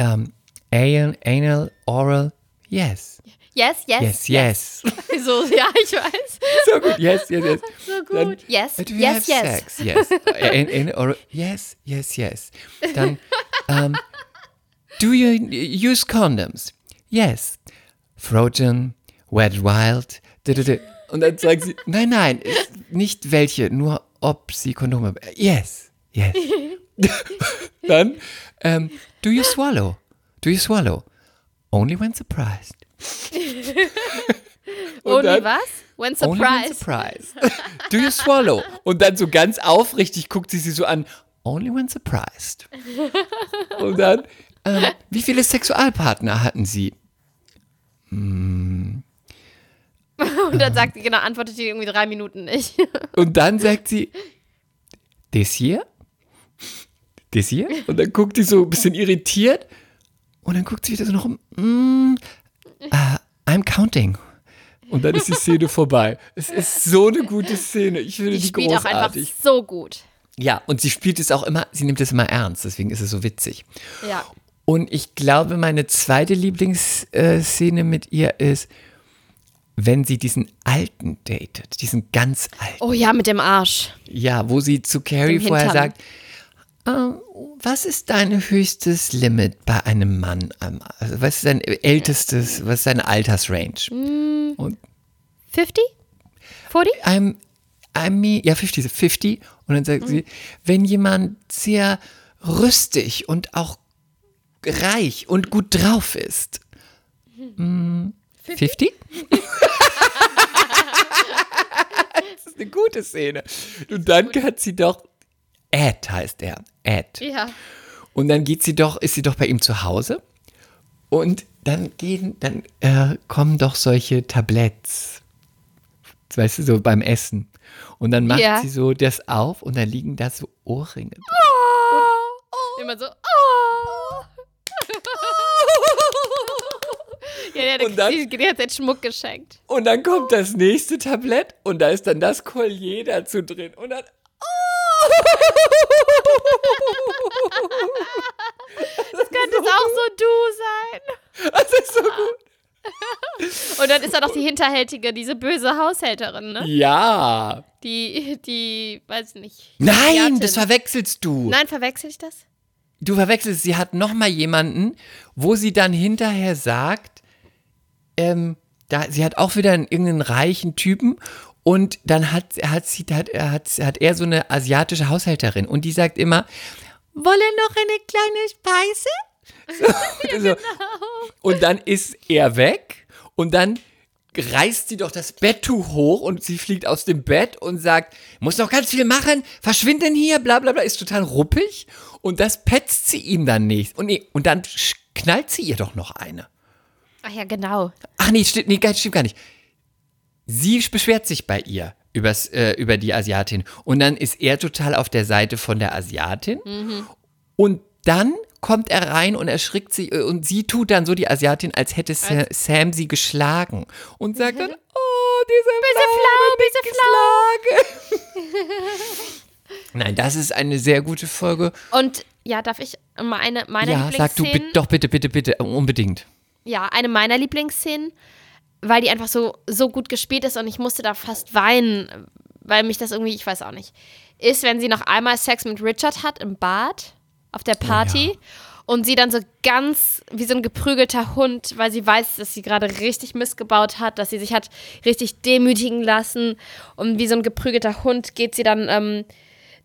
Um, anal, anal, oral, yes. Yes, yes. Yes, yes. So, ja, ich weiß. So gut. Yes, yes, yes. So gut. Dann, yes, Do you yes, have yes. sex? Yes. In, in, or, yes, yes, yes. Dann, um, do you use condoms? Yes. Frozen, Wet Wild. du, du, du. Und dann sagt sie, nein, nein, nicht welche, nur ob sie Kondome. Yes, yes. dann, um, do you swallow? Do you swallow? Only when surprised. Und Only dann- was? When Only when surprised. surprised. Do you swallow? Und dann so ganz aufrichtig guckt sie sie so an. Only when surprised. Und dann, ähm, wie viele Sexualpartner hatten sie? Und dann sagt sie, genau, antwortet die irgendwie drei Minuten nicht. Und dann sagt sie, this year? This year? Und dann guckt sie so ein bisschen irritiert. Und dann guckt sie wieder so noch um. Mm, uh, I'm counting. Und dann ist die Szene vorbei. Es ist so eine gute Szene. Ich finde Die die, spielt auch einfach großartig. so gut. Ja, und sie spielt es auch immer, sie nimmt es immer ernst, deswegen ist es so witzig. Ja. Und ich glaube, meine zweite Lieblingsszene mit ihr ist, wenn sie diesen Alten datet, diesen ganz Alten. Oh ja, mit dem Arsch. Ja, wo sie zu Carrie vorher sagt, was ist dein höchstes Limit bei einem Mann? Ähm, Also was ist dein ältestes, was ist deine Altersrange? Hm. Und 50? 40? I'm, I'm me, ja, 50, 50. Und dann sagt sie, wenn jemand sehr rüstig und auch reich und gut drauf ist. Mm, 50? das ist eine gute Szene. Und dann hat sie doch, Ed heißt er, Ed. Ja. Und dann geht sie doch, ist sie doch bei ihm zu Hause. Und dann gehen, dann äh, kommen doch solche Tabletts. Weißt du, so beim Essen. Und dann macht Ja. sie so das auf und dann liegen da so Ohrringe. Immer so, oh. ja, der, Und dann- die, die hat jetzt Schmuck geschenkt. Und dann kommt das nächste Tablett und da ist dann das Collier dazu drin. Und dann. Das könnte es auch so du sein. Das ist so gut. Und dann ist da noch die hinterhältige, diese böse Haushälterin, ne? Ja. Die, die, weiß nicht. Nein, das verwechselst du. Nein, verwechsel ich das? Du verwechselst, sie hat noch mal jemanden, wo sie dann hinterher sagt, ähm, da, sie hat auch wieder einen, irgendeinen reichen Typen und dann hat, hat, sie, hat, hat, hat er so eine asiatische Haushälterin und die sagt immer, wolle noch eine kleine Speise? So, so. Und dann ist er weg und dann reißt sie doch das Betttuch hoch und sie fliegt aus dem Bett und sagt, muss noch ganz viel machen, verschwinden hier, bla bla bla, ist total ruppig und das petzt sie ihm dann nicht. Und, nee, und dann knallt sie ihr doch noch eine. Ach ja, genau. Ach nee, stimmt, nee, stimmt gar nicht. Sie beschwert sich bei ihr übers, äh, über die Asiatin und dann ist er total auf der Seite von der Asiatin und dann kommt er rein und erschrickt sie äh, und sie tut dann so die Asiatin, als hätte Sa Sam sie geschlagen und sagt dann, oh, diese flau, bisse flau. Nein, das ist eine sehr gute Folge. Und ja, darf ich meine, meine ja, sag du Lieblingsszenen? bitte, doch bitte, bitte, bitte, unbedingt. Ja, eine meiner Lieblingsszenen, weil die einfach so, so gut gespielt ist und ich musste da fast weinen, weil mich das irgendwie, ich weiß auch nicht, ist, wenn sie noch einmal Sex mit Richard hat im Bad auf der Party und sie dann so ganz wie so ein geprügelter Hund, weil sie weiß, dass sie gerade richtig missgebaut hat, dass sie sich hat richtig demütigen lassen und wie so ein geprügelter Hund geht sie dann ähm,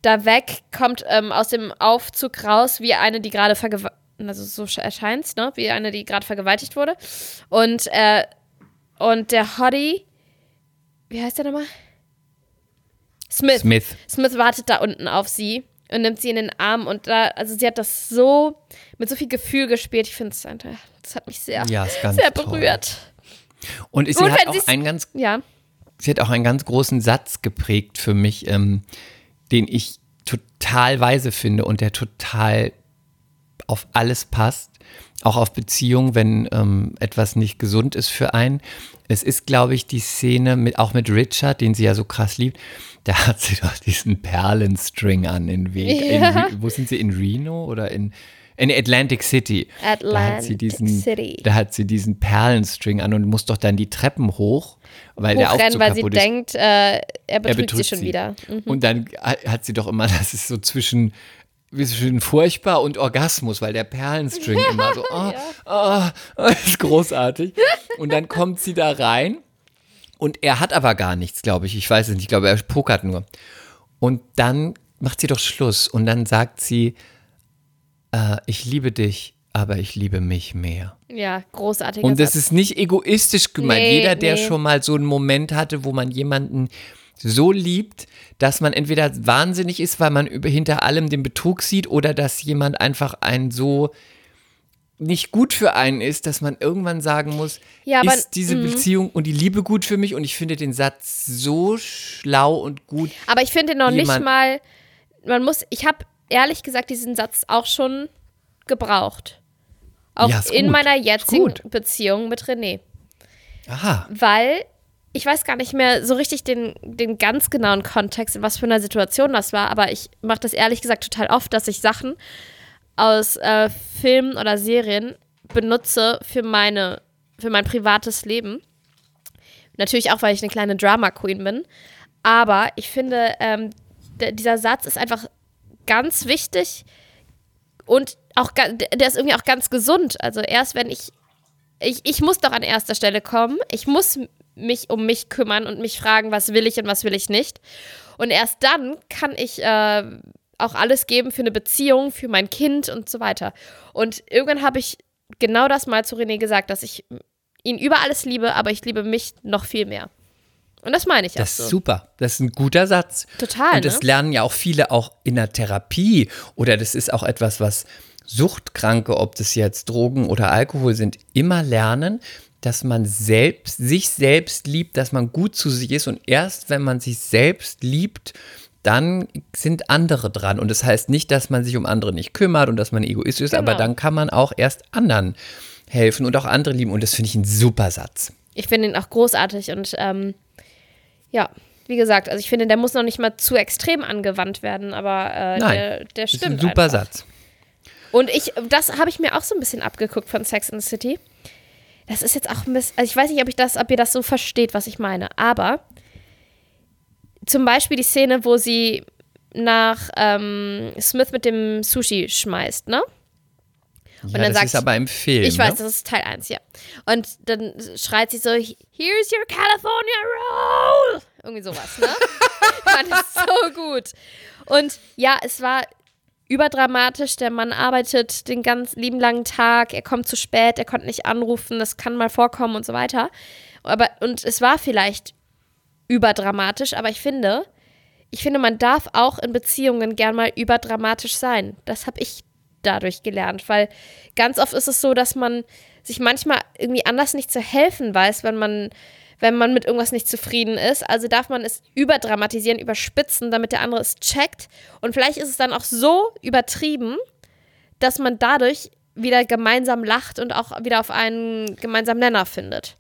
da weg, kommt ähm, aus dem Aufzug raus, wie eine, die gerade vergewaltigt, also so erscheint ne? Wie eine, die gerade vergewaltigt wurde. Und, äh, und der Hottie, wie heißt der nochmal? Smith. Smith. Smith wartet da unten auf sie und nimmt sie in den Arm und da, also sie hat das so mit so viel Gefühl gespielt. Ich finde es einfach, das hat mich sehr, Ja, ist ganz sehr toll. berührt. Und sie Und hat auch einen ganz Ja. sie hat auch einen ganz großen Satz geprägt für mich, ähm, den ich total weise finde und der total auf alles passt, auch auf Beziehungen, wenn ähm, etwas nicht gesund ist für einen. Es ist, glaube ich, die Szene mit, auch mit Richard, den sie ja so krass liebt. Da hat sie doch diesen Perlenstring an in Weg. Ja. In, wo sind sie? In Reno oder in, in Atlantic City? da hat sie Atlantic diesen, City. Da hat sie diesen Perlenstring an und muss doch dann die Treppen hoch, weil der Aufzug weil sie ist. denkt, äh, er Er betrügt, sie betrügt schon sie. wieder. Mhm. Und dann ha- hat sie doch immer, das ist so zwischen, wie zwischen furchtbar und Orgasmus, weil der Perlenstring immer so, oh, oh, oh, ist großartig. Und dann kommt sie da rein und er hat aber gar nichts, glaube ich. Ich weiß es nicht, ich glaube, er pokert nur. Und dann macht sie doch Schluss und dann sagt sie, äh, ich liebe dich, aber ich liebe mich mehr. Ja, großartiger Und das Satz. ist nicht egoistisch gemeint. Nee, Jeder, der nee. schon mal so einen Moment hatte, wo man jemanden so liebt, dass man entweder wahnsinnig ist, weil man über, hinter allem den Betrug sieht, oder dass jemand einfach einen so nicht gut für einen ist, dass man irgendwann sagen muss, Ja, aber- ist diese Beziehung und die Liebe gut für mich? Und ich finde den Satz so schlau und gut. Aber ich finde noch nicht mal, man muss, ich habe ehrlich gesagt diesen Satz auch schon gebraucht. Auch Ja, in gut. meiner jetzigen. Beziehung mit René. Aha. Weil ich weiß gar nicht mehr so richtig den, den ganz genauen Kontext, in was für einer Situation das war, aber ich mache das ehrlich gesagt total oft, dass ich Sachen aus äh, Filmen oder Serien benutze für meine, für mein privates Leben. Natürlich auch, weil ich eine kleine Drama Queen bin. Aber ich finde, ähm, dieser Satz ist einfach ganz wichtig und auch der ist irgendwie auch ganz gesund. Also erst wenn ich ich, ich muss doch an erster Stelle kommen. Ich muss mich um mich kümmern und mich fragen, was will ich und was will ich nicht. Und erst dann kann ich äh, auch alles geben für eine Beziehung, für mein Kind und so weiter. Und irgendwann habe ich genau das mal zu René gesagt, dass ich ihn über alles liebe, aber ich liebe mich noch viel mehr. Und das meine ich auch Das ist so. super. Das ist ein guter Satz. Total, Und das ne? lernen ja auch viele auch in der Therapie. Oder das ist auch etwas, was Suchtkranke, ob das jetzt Drogen oder Alkohol sind, immer lernen, dass man selbst, sich selbst liebt, dass man gut zu sich ist. Und erst wenn man sich selbst liebt, dann sind andere dran. Und das heißt nicht, dass man sich um andere nicht kümmert und dass man egoistisch ist, aber Genau. dann kann man auch erst anderen helfen und auch andere lieben. Und das finde ich ein super Satz. Ich finde ihn auch großartig und ähm, ja, wie gesagt, also ich finde, der muss noch nicht mal zu extrem angewandt werden, aber äh, Nein, der, der Das ist stimmt. ein super einfach. Satz. Und ich, das habe ich mir auch so ein bisschen abgeguckt von Sex in the City. Das ist jetzt auch ein bisschen, also ich weiß nicht, ob ich das, ob ihr das so versteht, was ich meine, aber zum Beispiel die Szene, wo sie nach ähm, Smith mit dem Sushi schmeißt, ne? Ja, dann das sagt ist aber im Film. Ich weiß, ne? das ist Teil 1, ja. Und dann schreit sie so, here's your California Roll. Irgendwie sowas, ne? ich fand das so gut. Und ja, es war überdramatisch. Der Mann arbeitet den ganz lieben langen Tag. Er kommt zu spät, er konnte nicht anrufen. Das kann mal vorkommen und so weiter. Aber, und es war vielleicht überdramatisch, aber ich finde, ich finde, man darf auch in Beziehungen gern mal überdramatisch sein. Das habe ich dadurch gelernt, weil ganz oft ist es so, dass man sich manchmal irgendwie anders nicht zu helfen weiß, wenn man wenn man mit irgendwas nicht zufrieden ist. Also darf man es überdramatisieren, überspitzen, damit der andere es checkt. Und vielleicht ist es dann auch so übertrieben, dass man dadurch wieder gemeinsam lacht und auch wieder auf einen gemeinsamen Nenner findet.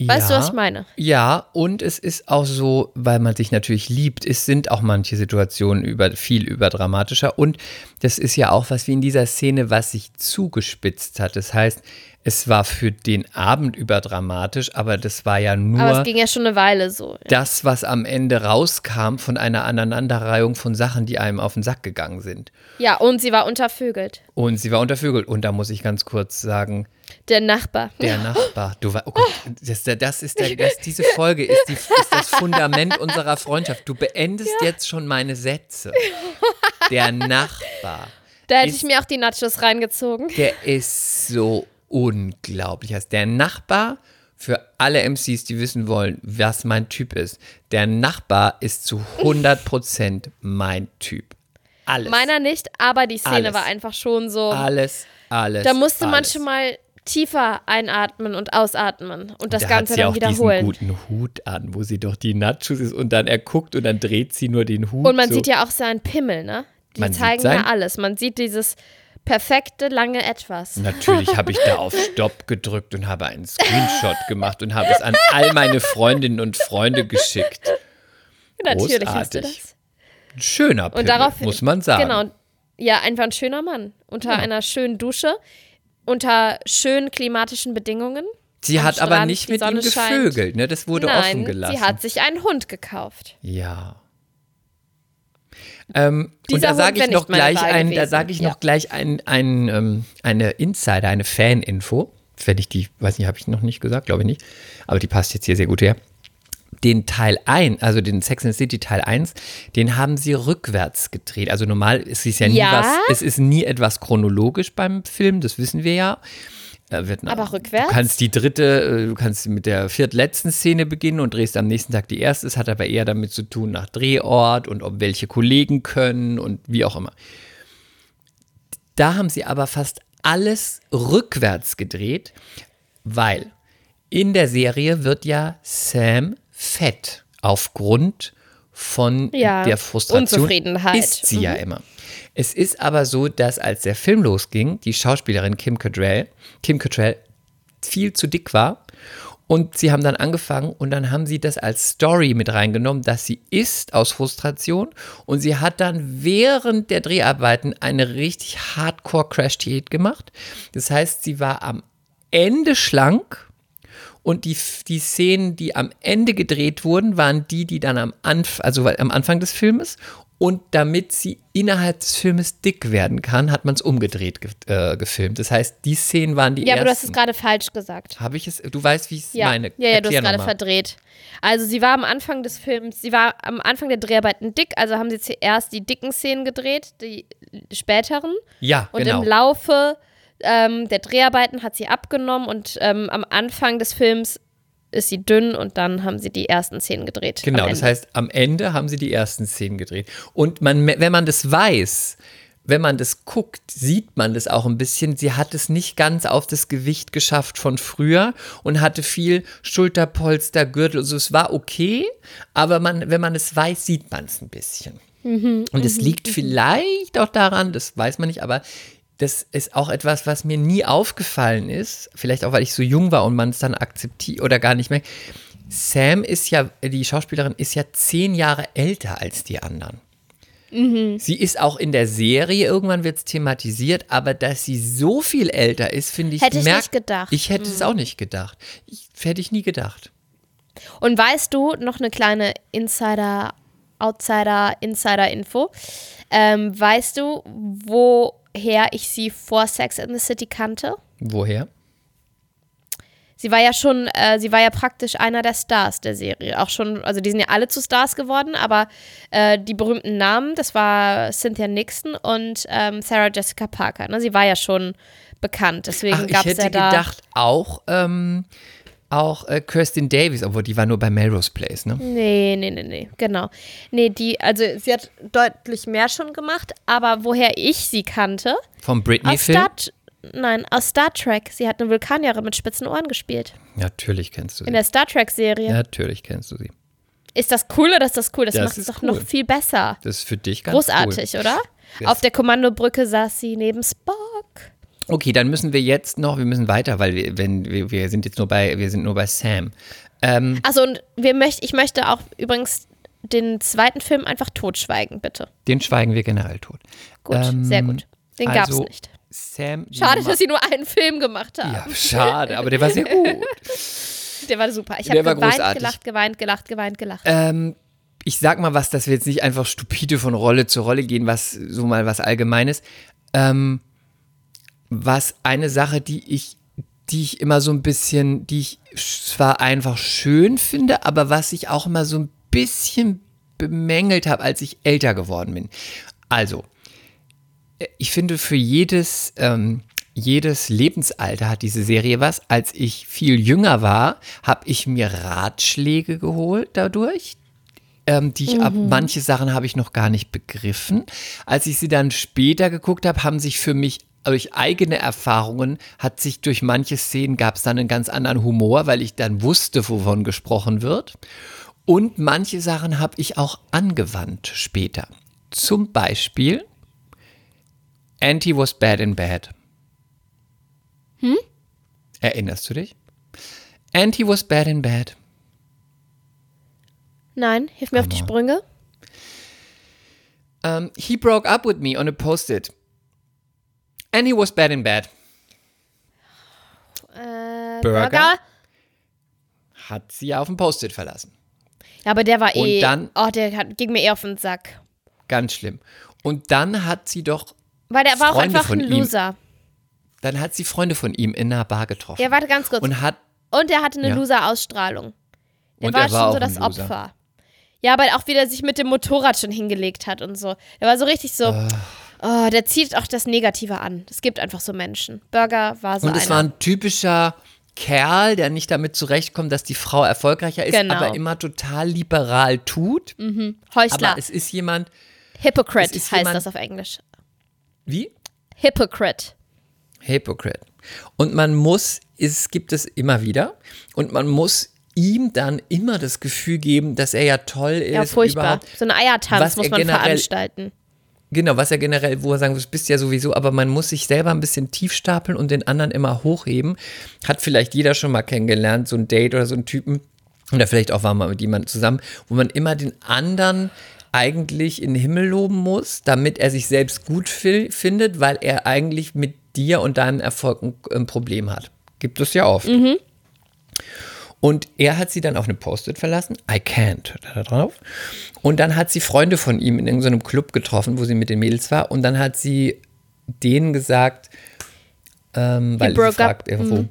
Weißt du, was ich meine? Ja, und es ist auch so, weil man sich natürlich liebt, es sind auch manche Situationen über, viel überdramatischer. Und das ist ja auch was wie in dieser Szene, was sich zugespitzt hat. Das heißt, es war für den Abend überdramatisch, aber das war ja nur Aber es ging ja schon eine Weile so. das, was am Ende rauskam von einer Aneinanderreihung von Sachen, die einem auf den Sack gegangen sind. Ja, und sie war untervögelt. Und sie war untervögelt. Und da muss ich ganz kurz sagen, Der Nachbar. Der Nachbar. Du war, oh Gott, das, das ist der, das, diese Folge ist, die, ist das Fundament unserer Freundschaft. Du beendest jetzt schon meine Sätze. Der Nachbar. Da hätte Ist- ich mir auch die Nachos reingezogen. Der ist so unglaublich. Also der Nachbar, für alle MCs, die wissen wollen, was mein Typ ist, der Nachbar ist zu 100% mein Typ. Alles. Meiner nicht, aber die Szene Alles. war einfach schon so. alles, alles. Da musste man alles. schon mal tiefer einatmen und ausatmen und das da Ganze hat sie dann auch wiederholen. diesen guten Hut an, wo sie doch die Nachos ist und dann er guckt und dann dreht sie nur den Hut. Und man so. sieht ja auch seinen Pimmel, ne? Die Man zeigen ja alles. Man sieht dieses perfekte lange Etwas. Natürlich habe ich da auf Stopp gedrückt und habe einen Screenshot gemacht und habe es an all meine Freundinnen und Freunde geschickt. Natürlich hast du Großartig. das. Ein schöner Pimmel, darauf- muss man sagen. Genau. Ja, einfach ein schöner Mann. Unter Ja. einer schönen Dusche, unter schönen klimatischen Bedingungen. Sie hat aber Strand, nicht die mit ihm Sonne scheint. gevögelt, ne? Das wurde offen Nein, gelassen. sie hat sich einen Hund gekauft. Ja. Ähm, und da sage ich noch gleich ein, da sage ich Ja. noch gleich ein, ein, ähm, eine Insider, eine Fan-Info. Wenn ich die, weiß nicht, habe ich noch nicht gesagt, glaube ich nicht. Aber die passt jetzt hier sehr gut her. Den Teil 1, also den Sex and the City Teil 1, den haben sie rückwärts gedreht. Also normal ist es ja nie Ja? was, es ist nie etwas chronologisch beim Film, das wissen wir ja. Wird, Aber rückwärts? Du kannst die dritte, äh, du kannst mit der viertletzten Szene beginnen und drehst am nächsten Tag die erste. Es hat aber eher damit zu tun nach Drehort und ob welche Kollegen können und wie auch immer. Da haben sie aber fast alles rückwärts gedreht, weil in der Serie wird ja Sam fett aufgrund von Ja, der Frustration. Unzufriedenheit. Ist sie ja immer. Es ist aber so, dass als der Film losging, die Schauspielerin Kim Cattrall, Kim Cattrall viel zu dick war und sie haben dann angefangen und dann haben sie das als Story mit reingenommen, dass sie isst aus Frustration und sie hat dann während der Dreharbeiten eine richtig Hardcore Crash Diät gemacht. Das heißt, sie war am Ende schlank und die, die Szenen, die am Ende gedreht wurden, waren die, die dann am, Anf also am Anfang des Filmes und damit sie innerhalb des Filmes dick werden kann, hat man es umgedreht ge äh, gefilmt. Das heißt, die Szenen waren die Ja, aber du hast es ersten. gerade falsch gesagt. Habe ich es? Du weißt, wie ich es Ja, meine. ja, ja, du hast gerade verdreht. Also sie war am Anfang des Films, sie war am Anfang der Dreharbeiten dick, also haben sie zuerst die dicken Szenen gedreht, die späteren. Ja, Und genau. im Laufe ähm, der Dreharbeiten hat sie abgenommen und ähm, am Anfang des Films ist sie dünn und dann haben sie die ersten Szenen gedreht. Genau, das heißt, am Ende haben sie die ersten Szenen gedreht. Und man, wenn man das weiß, wenn man das guckt, sieht man das auch ein bisschen. Sie hat es nicht ganz auf das Gewicht geschafft von früher und hatte viel Schulterpolster, Gürtel. Also es war okay, aber man, wenn man es weiß, sieht man es ein bisschen. und es liegt vielleicht auch daran, das weiß man nicht, aber das ist auch etwas, was mir nie aufgefallen ist. Vielleicht auch, weil ich so jung war und man es dann akzeptiert oder gar nicht mehr. Sam ist ja, die Schauspielerin ist ja zehn Jahre älter als die anderen. Sie ist auch in der Serie, irgendwann wird es thematisiert, aber dass sie so viel älter ist, finde ich. Hätte ich merk- nicht gedacht. Ich hätte es auch nicht gedacht. Ich, hätte ich nie gedacht. Und weißt du, noch eine kleine Insider, Outsider, Insider-Info. Ähm, weißt du, woher ich sie vor Sex in the City kannte? Woher? Sie war ja schon, äh, sie war ja praktisch einer der Stars der Serie. Auch schon, also die sind ja alle zu Stars geworden, aber äh, die berühmten Namen, das war Cynthia Nixon und ähm, Sarah Jessica Parker. Ne? Sie war ja schon bekannt, deswegen ich gab es hätte ja da. gedacht, auch, ähm, auch äh, Kirsten Davis, obwohl die war nur bei Melrose Place, ne? Nee, nee, nee, nee, genau. Nee, die, also sie hat deutlich mehr schon gemacht, aber woher ich sie kannte, Vom Britney-Film? Nein, aus Star Trek. Sie hat eine Vulkanierin mit spitzen Ohren gespielt. Natürlich kennst du In sie. der Star Trek-Serie. Natürlich kennst du sie. Ist das cool oder ist das cool? Das, Das macht es doch cool. noch viel besser. Das ist für dich ganz Großartig, oder? Yes. Auf der Kommandobrücke saß sie neben Spock. Okay, dann müssen wir jetzt noch, wir müssen weiter, weil wir, wenn, wir, wir sind jetzt nur bei, wir sind nur bei Sam. Ähm, Also und wir möcht, ich möchte auch übrigens den zweiten Film einfach totschweigen, bitte. den schweigen wir generell tot. Gut, Ähm, sehr gut. Den gab's also, nicht. Sam. Schade, dass sie nur einen Film gemacht haben. Ja, schade, aber der war sehr gut. Der war super. Ich habe geweint, großartig. gelacht, geweint, gelacht, geweint, gelacht. Ähm, ich sag mal was, dass wir jetzt nicht einfach stupide von Rolle zu Rolle gehen, was so mal was Allgemeines. Ähm, was eine Sache, die ich, die ich immer so ein bisschen, die ich zwar einfach schön finde, aber was ich auch immer so ein bisschen bemängelt habe, als ich älter geworden bin. Also, äh, ich finde, für jedes, ähm, jedes Lebensalter hat diese Serie was. Als ich viel jünger war, habe ich mir Ratschläge geholt dadurch. Ähm, die ich ab, manche Sachen habe ich noch gar nicht begriffen. Als ich sie dann später geguckt habe, haben sich für mich durch eigene Erfahrungen hat sich durch manche Szenen gab es dann einen ganz anderen Humor, weil ich dann wusste, wovon gesprochen wird. Und manche Sachen habe ich auch angewandt später. Zum Beispiel Auntie was bad in bed. Hm? Erinnerst du dich? Auntie was bad in bed. Nein, hilf mir auf die Sprünge. Um, he broke up with me on a post-it. And he was bad in bed. Äh, Burger? Burger? Hat sie auf dem Post-it verlassen. Ja, aber der war Und eh. dann- oh, der hat, ging mir eh auf den Sack. Ganz schlimm. Und dann hat sie doch, Weil der war auch Freunde einfach von ein ihm. Loser. dann hat sie Freunde von ihm in einer Bar getroffen. Ja, warte ganz kurz. und hat, Und er hatte eine Ja. Loser-Ausstrahlung. Der Und war, er war schon auch so das. Opfer. Ja, aber auch wie der sich mit dem Motorrad schon hingelegt hat und so. Der war so richtig so. Ah. Oh, der zieht auch das Negative an. Es gibt einfach so Menschen. Burger war so und es war ein typischer Kerl, der nicht damit zurechtkommt, dass die Frau erfolgreicher ist, Genau. aber immer total liberal tut. Heuchler. Aber es ist jemand, Hypocrite ist heißt jemand- das auf Englisch. wie? Hypocrite. Hypocrite. Und man muss, es gibt es immer wieder, und man muss ihm dann immer das Gefühl geben, dass er ja toll ist. Ja, furchtbar. überhaupt- So ein Eiertanz muss man veranstalten. Genau, was er generell, wo er sagen muss, bist ja sowieso, aber man muss sich selber ein bisschen tief stapeln und den anderen immer hochheben. Hat vielleicht jeder schon mal kennengelernt, so ein Date oder so ein Typen. Oder vielleicht auch war man mit jemandem zusammen, wo man immer den anderen eigentlich in den Himmel loben muss, damit er sich selbst gut fi- findet, weil er eigentlich mit dir und deinem Erfolg ein, ein Problem hat. Gibt es ja oft. Und er hat sie dann auf eine Post-it verlassen. I can't, er da drauf. Und dann hat sie Freunde von ihm in irgendeinem Club getroffen, wo sie mit den Mädels war. Und dann hat sie denen gesagt, ähm, weil sie fragt, up. äh, wo,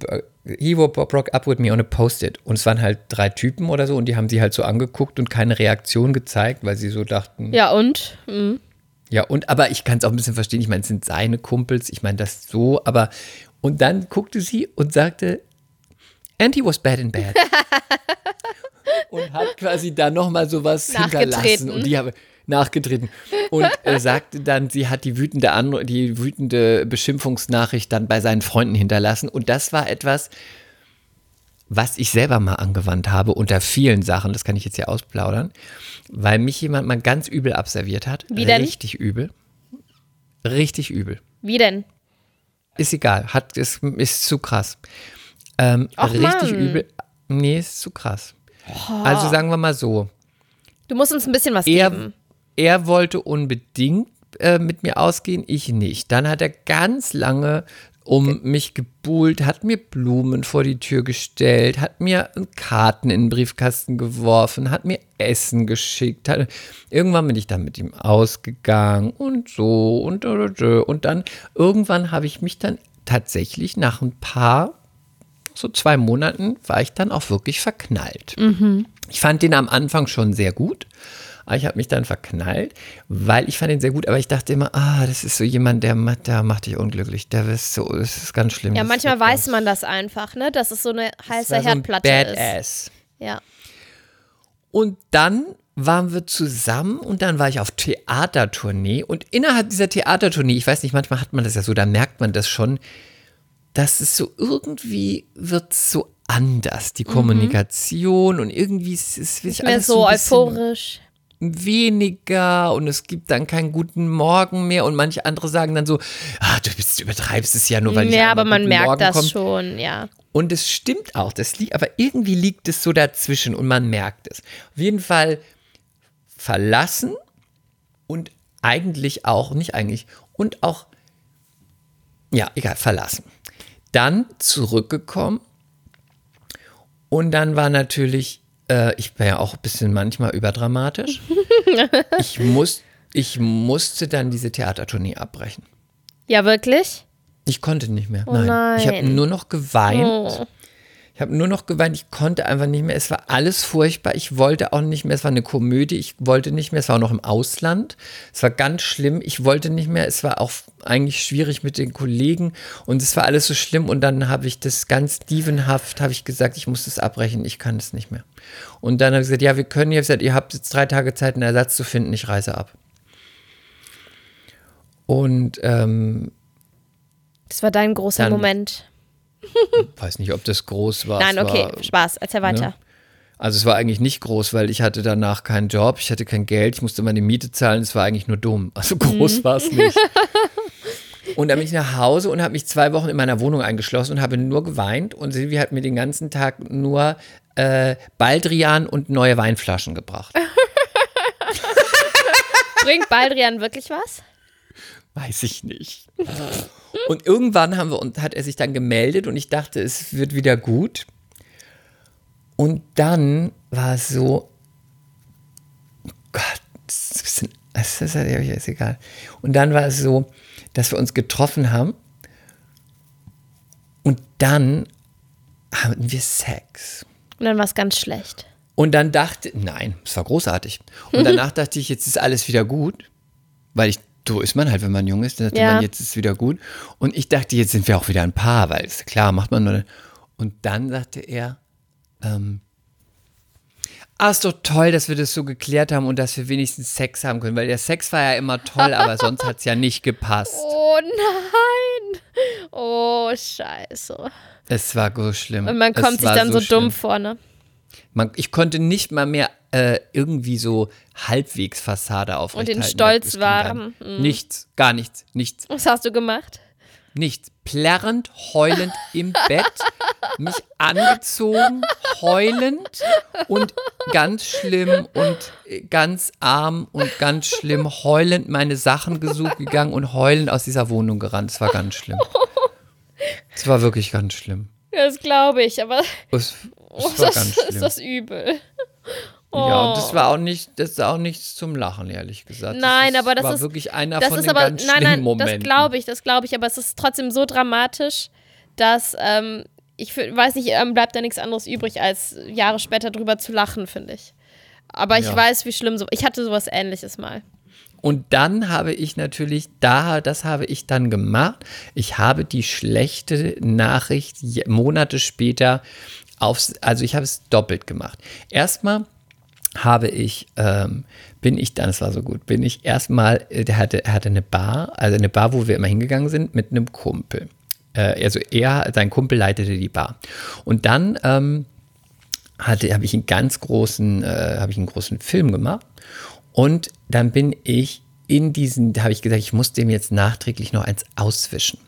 he wo- broke up with me on a Post-it. Und es waren halt drei Typen oder so und die haben sie halt so angeguckt und keine Reaktion gezeigt, weil sie so dachten, Ja, und? Mhm. ja, und aber ich kann es auch ein bisschen verstehen. Ich meine, es sind seine Kumpels. Ich meine, das so, aber. Und dann guckte sie und sagte, and he was bad in bed. und hat quasi da nochmal sowas hinterlassen. Und die habe nachgetreten. Und äh, sagte dann, sie hat die wütende, An die wütende Beschimpfungsnachricht dann bei seinen Freunden hinterlassen. Und das war etwas, was ich selber mal angewandt habe unter vielen Sachen, das kann ich jetzt hier ausplaudern, weil mich jemand mal ganz übel abserviert hat. Wie denn? Richtig übel. Richtig übel. Wie denn? Ist egal, hat, ist, ist zu krass. Ähm, Ach, richtig Mann. übel. Nee, ist zu krass. Also sagen wir mal so. Du musst uns ein bisschen was Er, geben. er wollte unbedingt äh, mit mir ausgehen, ich nicht. Dann hat er ganz lange um mich gebuhlt, hat mir Blumen vor die Tür gestellt, hat mir Karten in den Briefkasten geworfen, hat mir Essen geschickt. Hat, irgendwann bin ich dann mit ihm ausgegangen und so und und dann irgendwann habe ich mich dann tatsächlich nach ein paar so zwei Monaten war ich dann auch wirklich verknallt. Ich fand den am Anfang schon sehr gut, ich habe mich dann verknallt, weil ich fand ihn sehr gut, aber ich dachte immer, ah, das ist so jemand, der, macht- der macht dich unglücklich, der ist so, das ist ganz schlimm. Ja, das manchmal weiß man das einfach, ne? Dass es so eine das heiße war so ein Herdplatte ist. Badass. Ja. Und dann waren wir zusammen und dann war ich auf Theatertournee und innerhalb dieser Theatertournee, ich weiß nicht, manchmal hat man das ja so, da merkt man das schon, dass es so irgendwie wird so anders, die Kommunikation und irgendwie ist es Mhm. Nicht mehr so euphorisch. weniger und es gibt dann keinen guten Morgen mehr und manche andere sagen dann so, ah, du bist, du übertreibst es ja nur, weil ich Ja, aber man merkt Morgen das komm. schon, ja. Und es stimmt auch, das liegt, aber irgendwie liegt es so dazwischen und man merkt es. Auf jeden Fall verlassen und eigentlich auch, nicht eigentlich, und auch, ja, egal, verlassen. Dann zurückgekommen und dann war natürlich, äh, ich bin ja auch ein bisschen manchmal überdramatisch. ich, muss, ich musste dann diese Theatertournee abbrechen. Ja, wirklich? Ich konnte nicht mehr. Oh nein. Ich habe nein. nur noch geweint. Oh. Ich habe nur noch geweint. Ich konnte einfach nicht mehr. Es war alles furchtbar. Ich wollte auch nicht mehr. Es war eine Komödie. Ich wollte nicht mehr. Es war auch noch im Ausland. Es war ganz schlimm. Ich wollte nicht mehr. Es war auch eigentlich schwierig mit den Kollegen und es war alles so schlimm. Und dann habe ich das ganz dievenhaft, habe ich gesagt, ich muss das abbrechen. Ich kann es nicht mehr. Und dann habe ich gesagt, ja, wir können jetzt, ihr habt jetzt drei Tage Zeit, einen Ersatz zu finden. Ich reise ab. Und ähm, Das war dein großer Moment. Weiß nicht, ob das groß war. Nein, okay, war, Spaß. Erzähl weiter. Ne? Also es war eigentlich nicht groß, weil ich hatte danach keinen Job, ich hatte kein Geld, ich musste meine Miete zahlen, es war eigentlich nur dumm. Also groß war es nicht. Und dann bin ich nach Hause und habe mich zwei Wochen in meiner Wohnung eingeschlossen und habe nur geweint. Und Silvi hat mir den ganzen Tag nur äh, Baldrian und neue Weinflaschen gebracht. Bringt Baldrian wirklich was? Weiß ich nicht. Und irgendwann haben wir, und hat er sich dann gemeldet und ich dachte, es wird wieder gut. Und dann war es so, oh Gott, das ist ein bisschen, das ist, ja ist egal. Und dann war es so, dass wir uns getroffen haben und dann hatten wir Sex. Und dann war es ganz schlecht. Und dann dachte, nein, es war großartig. Und danach dachte ich, jetzt ist alles wieder gut, weil ich, so ist man halt, wenn man jung ist, dann dachte Ja. man, jetzt ist es wieder gut. Und ich dachte, jetzt sind wir auch wieder ein Paar, weil ist klar, macht man nur. Und dann sagte er, ähm, ah, ist doch toll, dass wir das so geklärt haben und dass wir wenigstens Sex haben können, weil der Sex war ja immer toll, aber sonst hat es ja nicht gepasst. Oh nein. Oh, scheiße. Es war so schlimm. Und man Es kommt sich war dann so, schlimm. dumm vor, ne? Man, ich konnte nicht mal mehr äh, irgendwie so halbwegs Fassade aufrechterhalten. den Stolz wahren. nicht. Nichts, gar nichts, nichts, Was hast du gemacht? nichts. Plärrend, heulend im Bett, mich angezogen, heulend und ganz schlimm und äh, ganz arm und ganz schlimm, heulend meine Sachen gesucht gegangen und heulend aus dieser Wohnung gerannt. Es war ganz schlimm. Es war wirklich ganz schlimm. Das glaube ich, aber Es, es oh, war das, ganz ist schlimm. das übel. Ja, Oh. und das war auch nicht, das ist auch nichts zum Lachen, ehrlich gesagt. Nein, das aber das war ist- wirklich einer Das von ist den aber, ganz nein, nein, Momenten. das glaube ich, das glaube ich, aber es ist trotzdem so dramatisch, dass ähm, ich weiß nicht, ähm, bleibt da nichts anderes übrig, als Jahre später drüber zu lachen, finde ich. Aber ich Ja. weiß, wie schlimm so. Ich hatte sowas ähnliches mal. Und dann habe ich natürlich, da, das habe ich dann gemacht. Ich habe die schlechte Nachricht Monate später aufs, also ich habe es doppelt gemacht. Erstmal habe ich, ähm, bin ich dann, es war so gut, bin ich erstmal, äh, der hatte, er hatte eine Bar, also eine Bar, wo wir immer hingegangen sind, mit einem Kumpel. Äh, also er, sein Kumpel leitete die Bar. Und dann ähm, hatte, habe ich einen ganz großen, äh, habe ich einen großen Film gemacht. Und dann bin ich in diesen, da habe ich gesagt, ich muss dem jetzt nachträglich noch eins auswischen.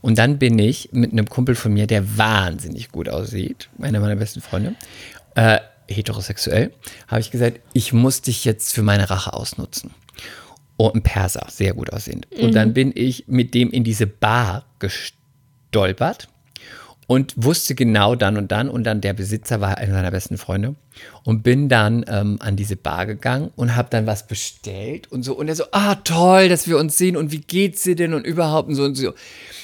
Und dann bin ich mit einem Kumpel von mir, der wahnsinnig gut aussieht, einer meiner besten Freunde, äh, heterosexuell, habe ich gesagt, ich muss dich jetzt für meine Rache ausnutzen. Und ein Perser, sehr gut aussehend. Und dann bin ich mit dem in diese Bar gestolpert und wusste genau dann und dann und dann der Besitzer war einer seiner besten Freunde und bin dann ähm, an diese Bar gegangen und habe dann was bestellt und so. Und er so ah toll dass wir uns sehen und wie geht's dir denn und überhaupt und so und so.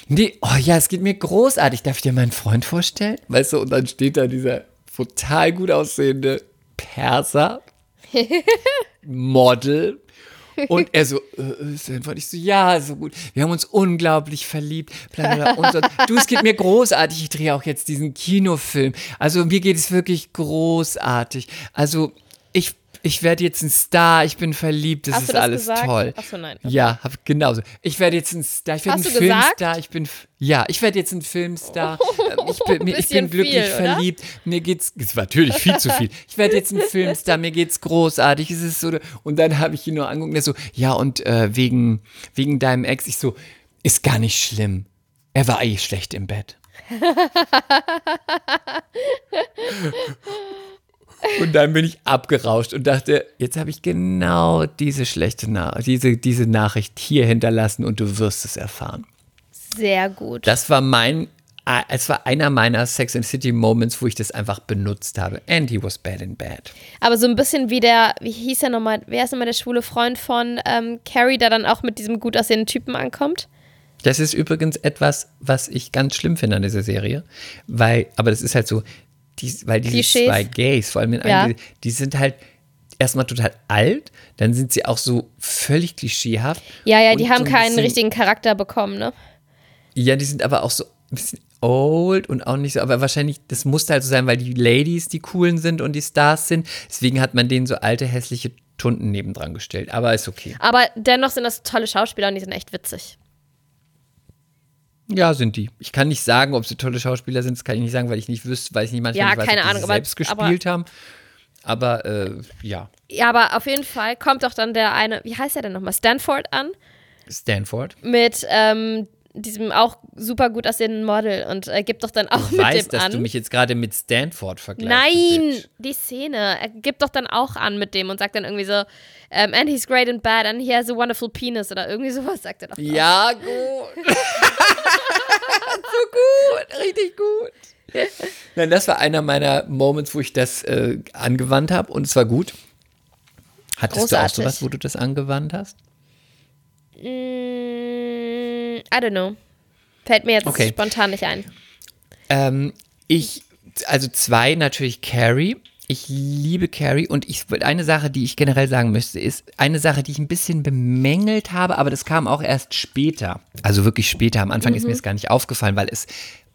Nee oh ja es geht mir großartig. Darf ich dir meinen Freund vorstellen? Weißt du und dann steht da dieser total gut aussehende Perser Model und er so, äh, ist so, ja, so gut. Wir haben uns unglaublich verliebt. Du, es geht mir großartig. Ich drehe auch jetzt diesen Kinofilm. Also mir geht es wirklich großartig. Also ich, ich werde jetzt ein Star. Ich bin verliebt. Das Hast ist alles gesagt? toll. Ach so, nein. Ja, hab, genauso. Ich werde jetzt ein Star. Ich werde ein gesagt? Filmstar. Ich bin, ja, ich werde jetzt ein Filmstar. Ich bin, ich bin glücklich viel, verliebt. Mir geht's, es war natürlich viel zu viel. Ich werde jetzt ein Filmstar, mir geht's großartig. Es ist so, und dann habe ich ihn nur angeguckt, und er so, ja, und äh, wegen, wegen deinem Ex, ich so, ist gar nicht schlimm. Er war eh schlecht im Bett. Und dann bin ich abgerauscht und dachte, jetzt habe ich genau diese schlechte Na diese, diese Nachricht hier hinterlassen und du wirst es erfahren. Sehr gut. Das war mein, es war einer meiner Sex and City Moments, wo ich das einfach benutzt habe. And he was bad in bed. Aber so ein bisschen wie der, wie hieß er nochmal, wer ist nochmal der schwule Freund von ähm, Carrie, der dann auch mit diesem gut aussehenden Typen ankommt? Das ist übrigens etwas, was ich ganz schlimm finde an dieser Serie, weil, aber das ist halt so, die, weil diese Klischees. zwei Gays, vor allem in Ja. einem, die, die sind halt erstmal total alt, dann sind sie auch so völlig klischeehaft. Ja, ja, die so haben ein keinen bisschen- richtigen Charakter bekommen, ne? Ja, die sind aber auch so ein bisschen old und auch nicht so, aber wahrscheinlich, das musste halt so sein, weil die Ladies die coolen sind und die Stars sind. Deswegen hat man denen so alte, hässliche Tunden nebendran gestellt. Aber ist okay. Aber dennoch sind das tolle Schauspieler und die sind echt witzig. Ja, sind die. Ich kann nicht sagen, ob sie tolle Schauspieler sind, das kann ich nicht sagen, weil ich nicht wüsste, weil ich nicht manchmal Ja, nicht weiß, keine ob Ahnung, sie aber- selbst gespielt haben. Aber äh, ja, Ja, aber auf jeden Fall kommt doch dann der eine, wie heißt er denn nochmal? Stanford an Stanford. mit ähm, diesem auch super gut aussehenden Model und äh, gibt doch dann auch Du mit weißt, dem dass an. du mich jetzt gerade mit Stanford vergleichst. Nein, die Szene. Er gibt doch dann auch an mit dem und sagt dann irgendwie so, ähm, and he's great and bad and he has a wonderful penis oder irgendwie sowas sagt er doch. Ja, gut. so gut, richtig gut. Nein, das war einer meiner Moments, wo ich das äh, angewandt habe und es war gut. Hattest du auch Großartig. sowas, wo du das angewandt hast? Mm, I don't know. Fällt mir jetzt Okay. spontan nicht ein. Ähm, ich, also zwei natürlich Carrie. Ich liebe Carrie und ich eine Sache, die ich generell sagen möchte, ist eine Sache, die ich ein bisschen bemängelt habe, aber das kam auch erst später. Also wirklich später. Am Anfang ist mir es gar nicht aufgefallen, weil es,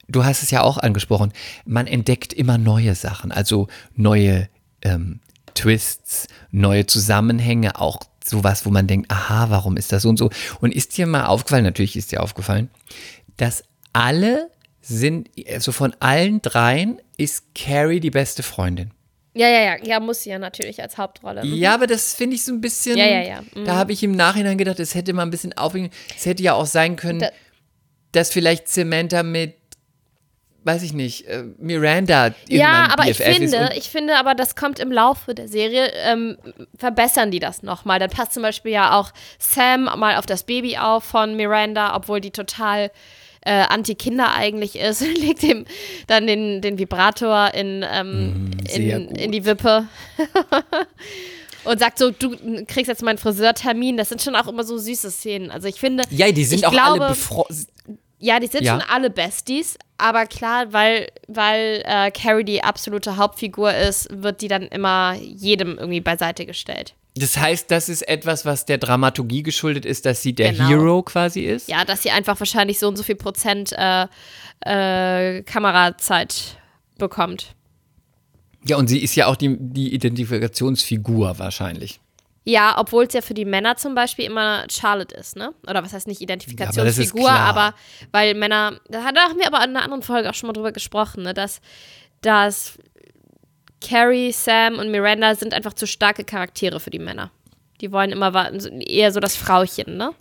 du hast es ja auch angesprochen, man entdeckt immer neue Sachen, also neue ähm, Twists, neue Zusammenhänge, auch sowas, wo man denkt, aha, warum ist das so und so? Und ist dir mal aufgefallen, natürlich ist dir aufgefallen, dass alle sind, also von allen dreien ist Carrie die beste Freundin. Ja, ja, ja. Ja, muss sie ja natürlich als Hauptrolle. Mhm. Ja, aber das finde ich so ein bisschen. Ja, ja, ja. Mhm. Da habe ich im Nachhinein gedacht, es hätte mal ein bisschen aufregend. Es hätte ja auch sein können, Da- dass vielleicht Samantha mit, weiß ich nicht, äh, Miranda Ja, aber ich BFF ist finde, ich finde aber, das kommt im Laufe der Serie, ähm, verbessern die das nochmal. Dann passt zum Beispiel ja auch Sam mal auf das Baby auf von Miranda, obwohl die total äh, anti-Kinder eigentlich ist. Legt ihm dann den, den Vibrator in, ähm, Mm, in, in die Wippe. Und sagt so, du kriegst jetzt meinen Friseurtermin. Das sind schon auch immer so süße Szenen. Also ich finde, ja, die sind ich auch glaube, alle befreundet. Ja, die sind Ja. schon alle Besties, aber klar, weil, weil äh, Carrie die absolute Hauptfigur ist, wird die dann immer jedem irgendwie beiseite gestellt. Das heißt, das ist etwas, was der Dramaturgie geschuldet ist, dass sie der Genau. Hero quasi ist. Ja, dass sie einfach wahrscheinlich so und so viel Prozent äh, äh, Kamerazeit bekommt. Ja, und sie ist ja auch die, die Identifikationsfigur wahrscheinlich. Ja, obwohl es ja für die Männer zum Beispiel immer Charlotte ist, ne? Oder was heißt nicht Ja, aber Identifikationsfigur, aber weil Männer, da haben wir aber in einer anderen Folge auch schon mal drüber gesprochen, ne? Dass, dass Carrie, Sam und Miranda sind einfach zu starke Charaktere für die Männer. Die wollen immer eher so das Frauchen, ne?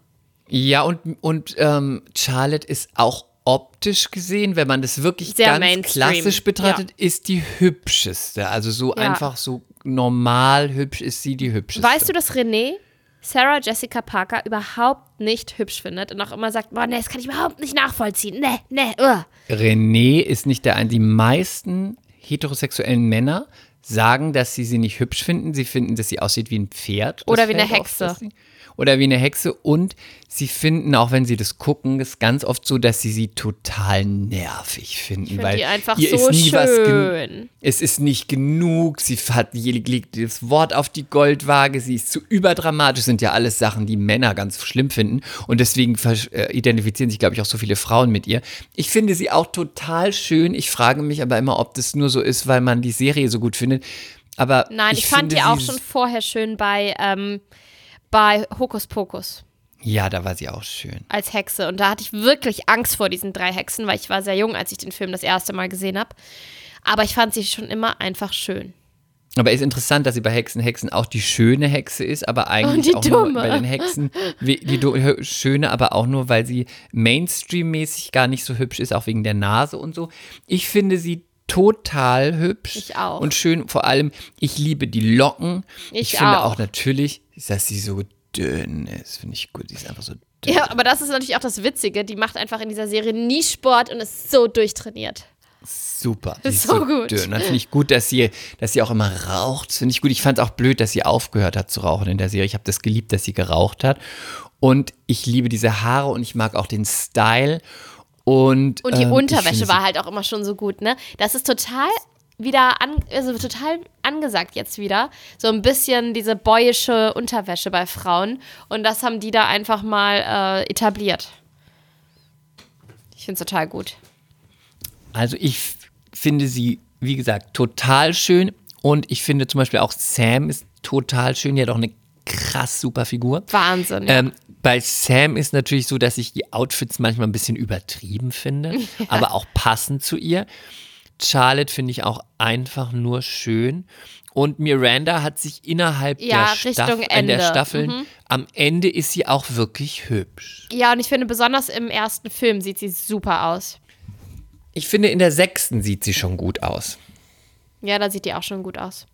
Ja, und, und ähm, Charlotte ist auch optisch gesehen, wenn man das wirklich Sehr ganz klassisch betrachtet, ist die hübscheste. Also so Ja. einfach so normal hübsch ist sie die hübscheste. Weißt du, dass René Sarah Jessica Parker überhaupt nicht hübsch findet und auch immer sagt, boah, nee, das kann ich überhaupt nicht nachvollziehen. Nee, nee, uh. René ist nicht der ein. Die meisten heterosexuellen Männer sagen, dass sie sie nicht hübsch finden. Sie finden, dass sie aussieht wie ein Pferd. Das Oder wie eine auf, Hexe. sie- Oder wie eine Hexe. Und sie finden, auch wenn sie das gucken, ist ganz oft so, dass sie sie total nervig finden. Ich weil die einfach ihr so ist nie was schön. Es ist nicht genug. Sie hat legt das Wort auf die Goldwaage. Sie ist zu überdramatisch. Sind ja alles Sachen, die Männer ganz schlimm finden. Und deswegen äh, identifizieren sich, glaube ich, auch so viele Frauen mit ihr. Ich finde sie auch total schön. Ich frage mich aber immer, ob das nur so ist, weil man die Serie so gut findet. Aber Nein, ich, fand finde die auch schon vorher schön bei, ähm, bei Hokus Pokus Ja, da war sie auch schön. als Hexe. Und da hatte ich wirklich Angst vor diesen drei Hexen, weil ich war sehr jung, als ich den Film das erste Mal gesehen habe. Aber ich fand sie schon immer einfach schön. Aber ist interessant, dass sie bei Hexen Hexen auch die schöne Hexe ist, aber eigentlich die auch nur dumme. bei den Hexen die schöne, aber auch nur, weil sie Mainstream-mäßig gar nicht so hübsch ist, auch wegen der Nase und so. Ich finde sie total hübsch Ich auch. und schön. Vor allem, ich liebe die Locken. Ich finde auch. auch natürlich, dass sie so dünn ist, finde ich gut. Sie ist einfach so dünn. Ja, aber das ist natürlich auch das Witzige. Die macht einfach in dieser Serie nie Sport und ist so durchtrainiert. Super. Ist so so, gut. dünn. Dann finde ich gut, dass sie, dass sie auch immer raucht. Finde ich gut. Ich fand es auch blöd, dass sie aufgehört hat zu rauchen in der Serie. Ich habe das geliebt, dass sie geraucht hat. Und ich liebe diese Haare und ich mag auch den Style. Und, Und die ähm, Unterwäsche war halt auch immer schon so gut, ne? Das ist total wieder an, also total angesagt jetzt wieder. So ein bisschen diese boyische Unterwäsche bei Frauen. Und das haben die da einfach mal äh, etabliert. Ich finde es total gut. Also ich finde sie, wie gesagt, total schön. Und ich finde zum Beispiel auch Sam ist total schön. Die hat auch eine krass super Figur. Wahnsinn. Ja. Ähm, bei Sam ist natürlich so, dass ich die Outfits manchmal ein bisschen übertrieben finde, aber auch passend zu ihr. Charlotte finde ich auch einfach nur schön. Und Miranda hat sich innerhalb Ja, der, Staff äh, der Ende. Staffeln, Mhm. am Ende ist sie auch wirklich hübsch. Ja, und ich finde, besonders im ersten Film sieht sie super aus. Ich finde, in der sechsten sieht sie schon gut aus. Ja, da sieht die auch schon gut aus.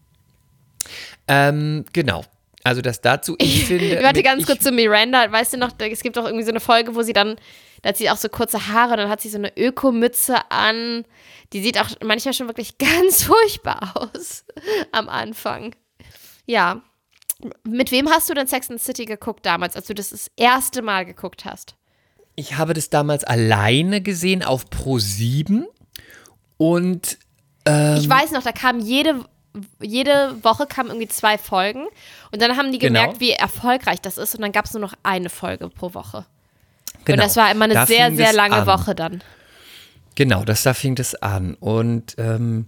Ähm, genau. Also das dazu, ich finde. Warte mit- ganz ich, kurz zu Miranda. Weißt du noch, es gibt doch irgendwie so eine Folge, wo sie dann, da hat sie auch so kurze Haare, dann hat sie so eine Ökomütze an. Die sieht auch manchmal schon wirklich ganz furchtbar aus am Anfang. Ja. Mit wem hast du denn Sex and the City geguckt damals, als du das das erste Mal geguckt hast? Ich habe das damals alleine gesehen auf Pro 7 und Ich weiß noch, da kam jede, jede Woche kamen irgendwie zwei Folgen und dann haben die Genau. gemerkt, wie erfolgreich das ist und dann gab es nur noch eine Folge pro Woche. genau, Und das war immer eine da sehr, sehr lange an. Woche dann. Genau, das da fing das an. Und ähm,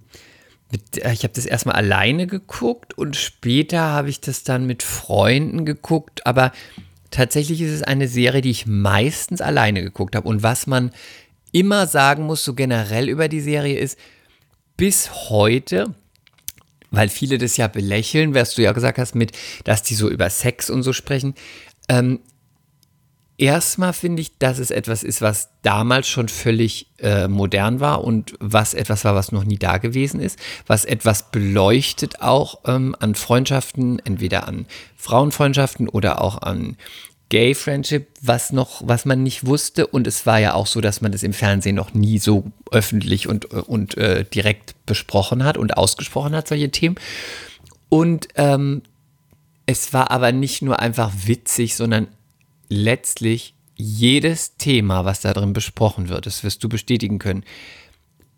mit, äh, ich habe das erstmal alleine geguckt und später habe ich das dann mit Freunden geguckt. Aber tatsächlich ist es eine Serie, die ich meistens alleine geguckt habe. Und was man immer sagen muss, so generell über die Serie ist, bis heute, weil viele das ja belächeln, was du ja gesagt hast, mit, dass die so über Sex und so sprechen. Ähm, erstmal finde ich, dass es etwas ist, was damals schon völlig äh, modern war und was etwas war, was noch nie da gewesen ist, was etwas beleuchtet auch ähm, an Freundschaften, entweder an Frauenfreundschaften oder auch an Gay Friendship, was noch, was man nicht wusste. Und es war ja auch so, dass man das im Fernsehen noch nie so öffentlich und, und äh, direkt besprochen hat und ausgesprochen hat, solche Themen. Und ähm, es war aber nicht nur einfach witzig, sondern letztlich jedes Thema, was da drin besprochen wird, das wirst du bestätigen können,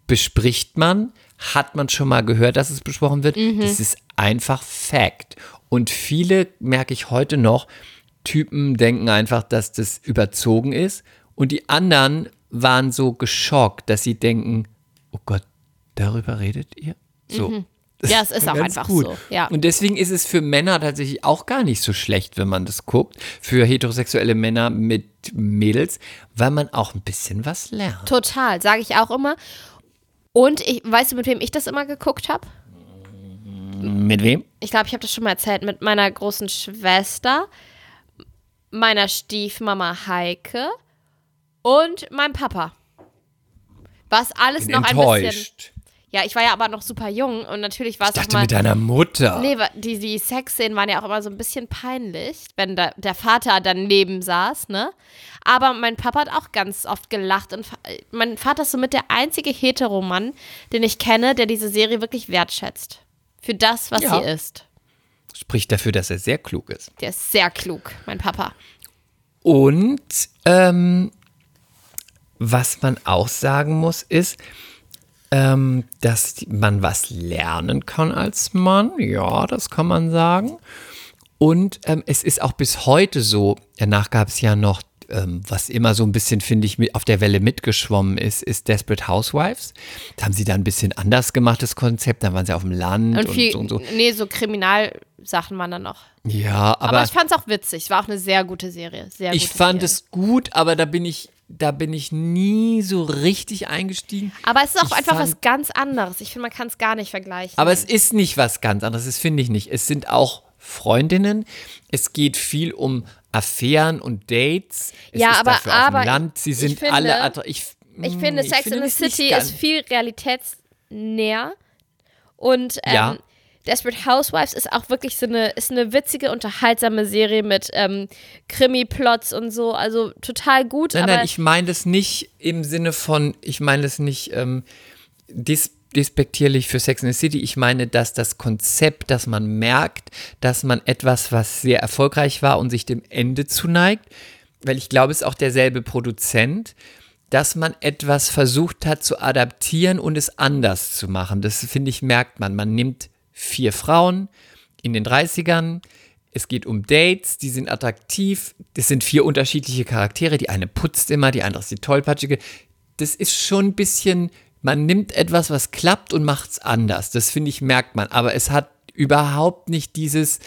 bespricht man, hat man schon mal gehört, dass es besprochen wird. Das ist einfach Fact. Und viele, merke ich heute noch, Typen denken einfach, dass das überzogen ist. Und die anderen waren so geschockt, dass sie denken, oh Gott, darüber redet ihr? So. Ja, es ist auch einfach gut. so. Ja. Und deswegen ist es für Männer tatsächlich auch gar nicht so schlecht, wenn man das guckt. Für heterosexuelle Männer mit Mädels, weil man auch ein bisschen was lernt. Total, sage ich auch immer. Und ich, weißt du, mit wem ich das immer geguckt habe? Mit wem? Ich glaube, ich habe das schon mal erzählt. Mit meiner großen Schwester, meiner Stiefmama Heike und meinem Papa. Was alles Bin noch ein bisschen. enttäuscht. Ja, ich war ja aber noch super jung und natürlich war Ich es auch dachte mal. mit deiner Mutter. Nee, die, die Sexszenen waren ja auch immer so ein bisschen peinlich, wenn da, der Vater daneben saß, ne? Aber mein Papa hat auch ganz oft gelacht und mein Vater ist somit der einzige Heteromann, den ich kenne, der diese Serie wirklich wertschätzt. Für das, was Ja. sie ist. Spricht dafür, dass er sehr klug ist. Der ist sehr klug, mein Papa. Und ähm, was man auch sagen muss, ist, ähm, dass man was lernen kann als Mann. Ja, das kann man sagen. Und ähm, es ist auch bis heute so, danach gab es ja noch, ähm, was immer so ein bisschen, finde ich, mit auf der Welle mitgeschwommen ist, ist Desperate Housewives. Da haben sie dann ein bisschen anders gemacht, das Konzept. Da waren sie auf dem Land Und und, viel, so und so. nee, so Kriminalsachen waren da noch. Ja, Aber, aber, ich fand es auch witzig. Es war auch eine sehr gute Serie. Sehr ich fand Serie. es gut, aber da bin ich, da bin ich nie so richtig eingestiegen. Aber es ist auch ich einfach fand- was ganz anderes. Ich finde, man kann es gar nicht vergleichen. Aber es ist nicht was ganz anderes, das finde ich nicht. Es sind auch Freundinnen. Es geht viel um Affären und Dates. Es Ja, aber- dafür auf aber dem Land. Sie ich sind finde- alle attra- ich, Ich mm, finde, Sex finde in the City ist viel realitätsnäher. Und ähm, Ja. Desperate Housewives ist auch wirklich so eine, ist eine witzige, unterhaltsame Serie mit ähm, Krimi-Plots und so. Also total gut. Nein, nein, ich meine das nicht im Sinne von, ich meine das nicht ähm, dis despektierlich für Sex in the City. Ich meine, dass das Konzept, dass man merkt, dass man etwas, was sehr erfolgreich war und sich dem Ende zuneigt, weil ich glaube, es ist auch derselbe Produzent, dass man etwas versucht hat zu adaptieren und es anders zu machen. Das finde ich, merkt man. Man nimmt vier Frauen in den 30ern. Es geht um Dates, die sind attraktiv. Das sind vier unterschiedliche Charaktere. Die eine putzt immer, die andere ist die tollpatschige. Das ist schon ein bisschen, man nimmt etwas, was klappt und macht es anders. Das finde ich, merkt man. Aber es hat überhaupt nicht dieses,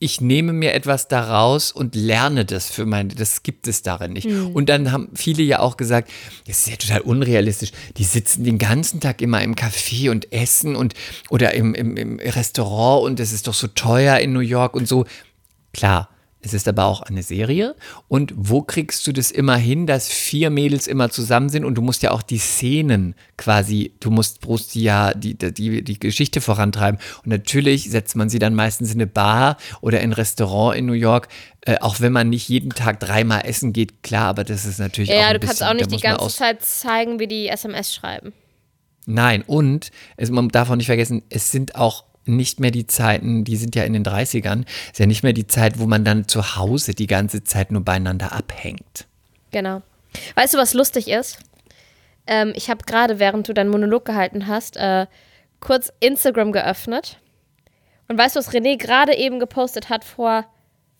ich nehme mir etwas daraus und lerne das für meine, das gibt es darin nicht. Hm. Und dann haben viele ja auch gesagt, das ist ja total unrealistisch. Die sitzen den ganzen Tag immer im Café und essen und oder im, im, im Restaurant und es ist doch so teuer in New York und so. Klar, es ist aber auch eine Serie. Und wo kriegst du das immer hin, dass vier Mädels immer zusammen sind und du musst ja auch die Szenen quasi, du musst, brust ja die, die, die Geschichte vorantreiben. Und natürlich setzt man sie dann meistens in eine Bar oder in ein Restaurant in New York, äh, auch wenn man nicht jeden Tag dreimal essen geht, klar, aber das ist natürlich Ja, auch ja du kannst bisschen, auch nicht die ganze Zeit zeigen, wie die SMS schreiben. Nein, und es, man darf auch nicht vergessen, es sind auch nicht mehr die Zeiten, die sind ja in den 30ern, ist ja nicht mehr die Zeit, wo man dann zu Hause die ganze Zeit nur beieinander abhängt. Genau. Weißt du, was lustig ist? Ähm, ich habe gerade, während du deinen Monolog gehalten hast, äh, kurz Instagram geöffnet. Und weißt du, was René gerade eben gepostet hat vor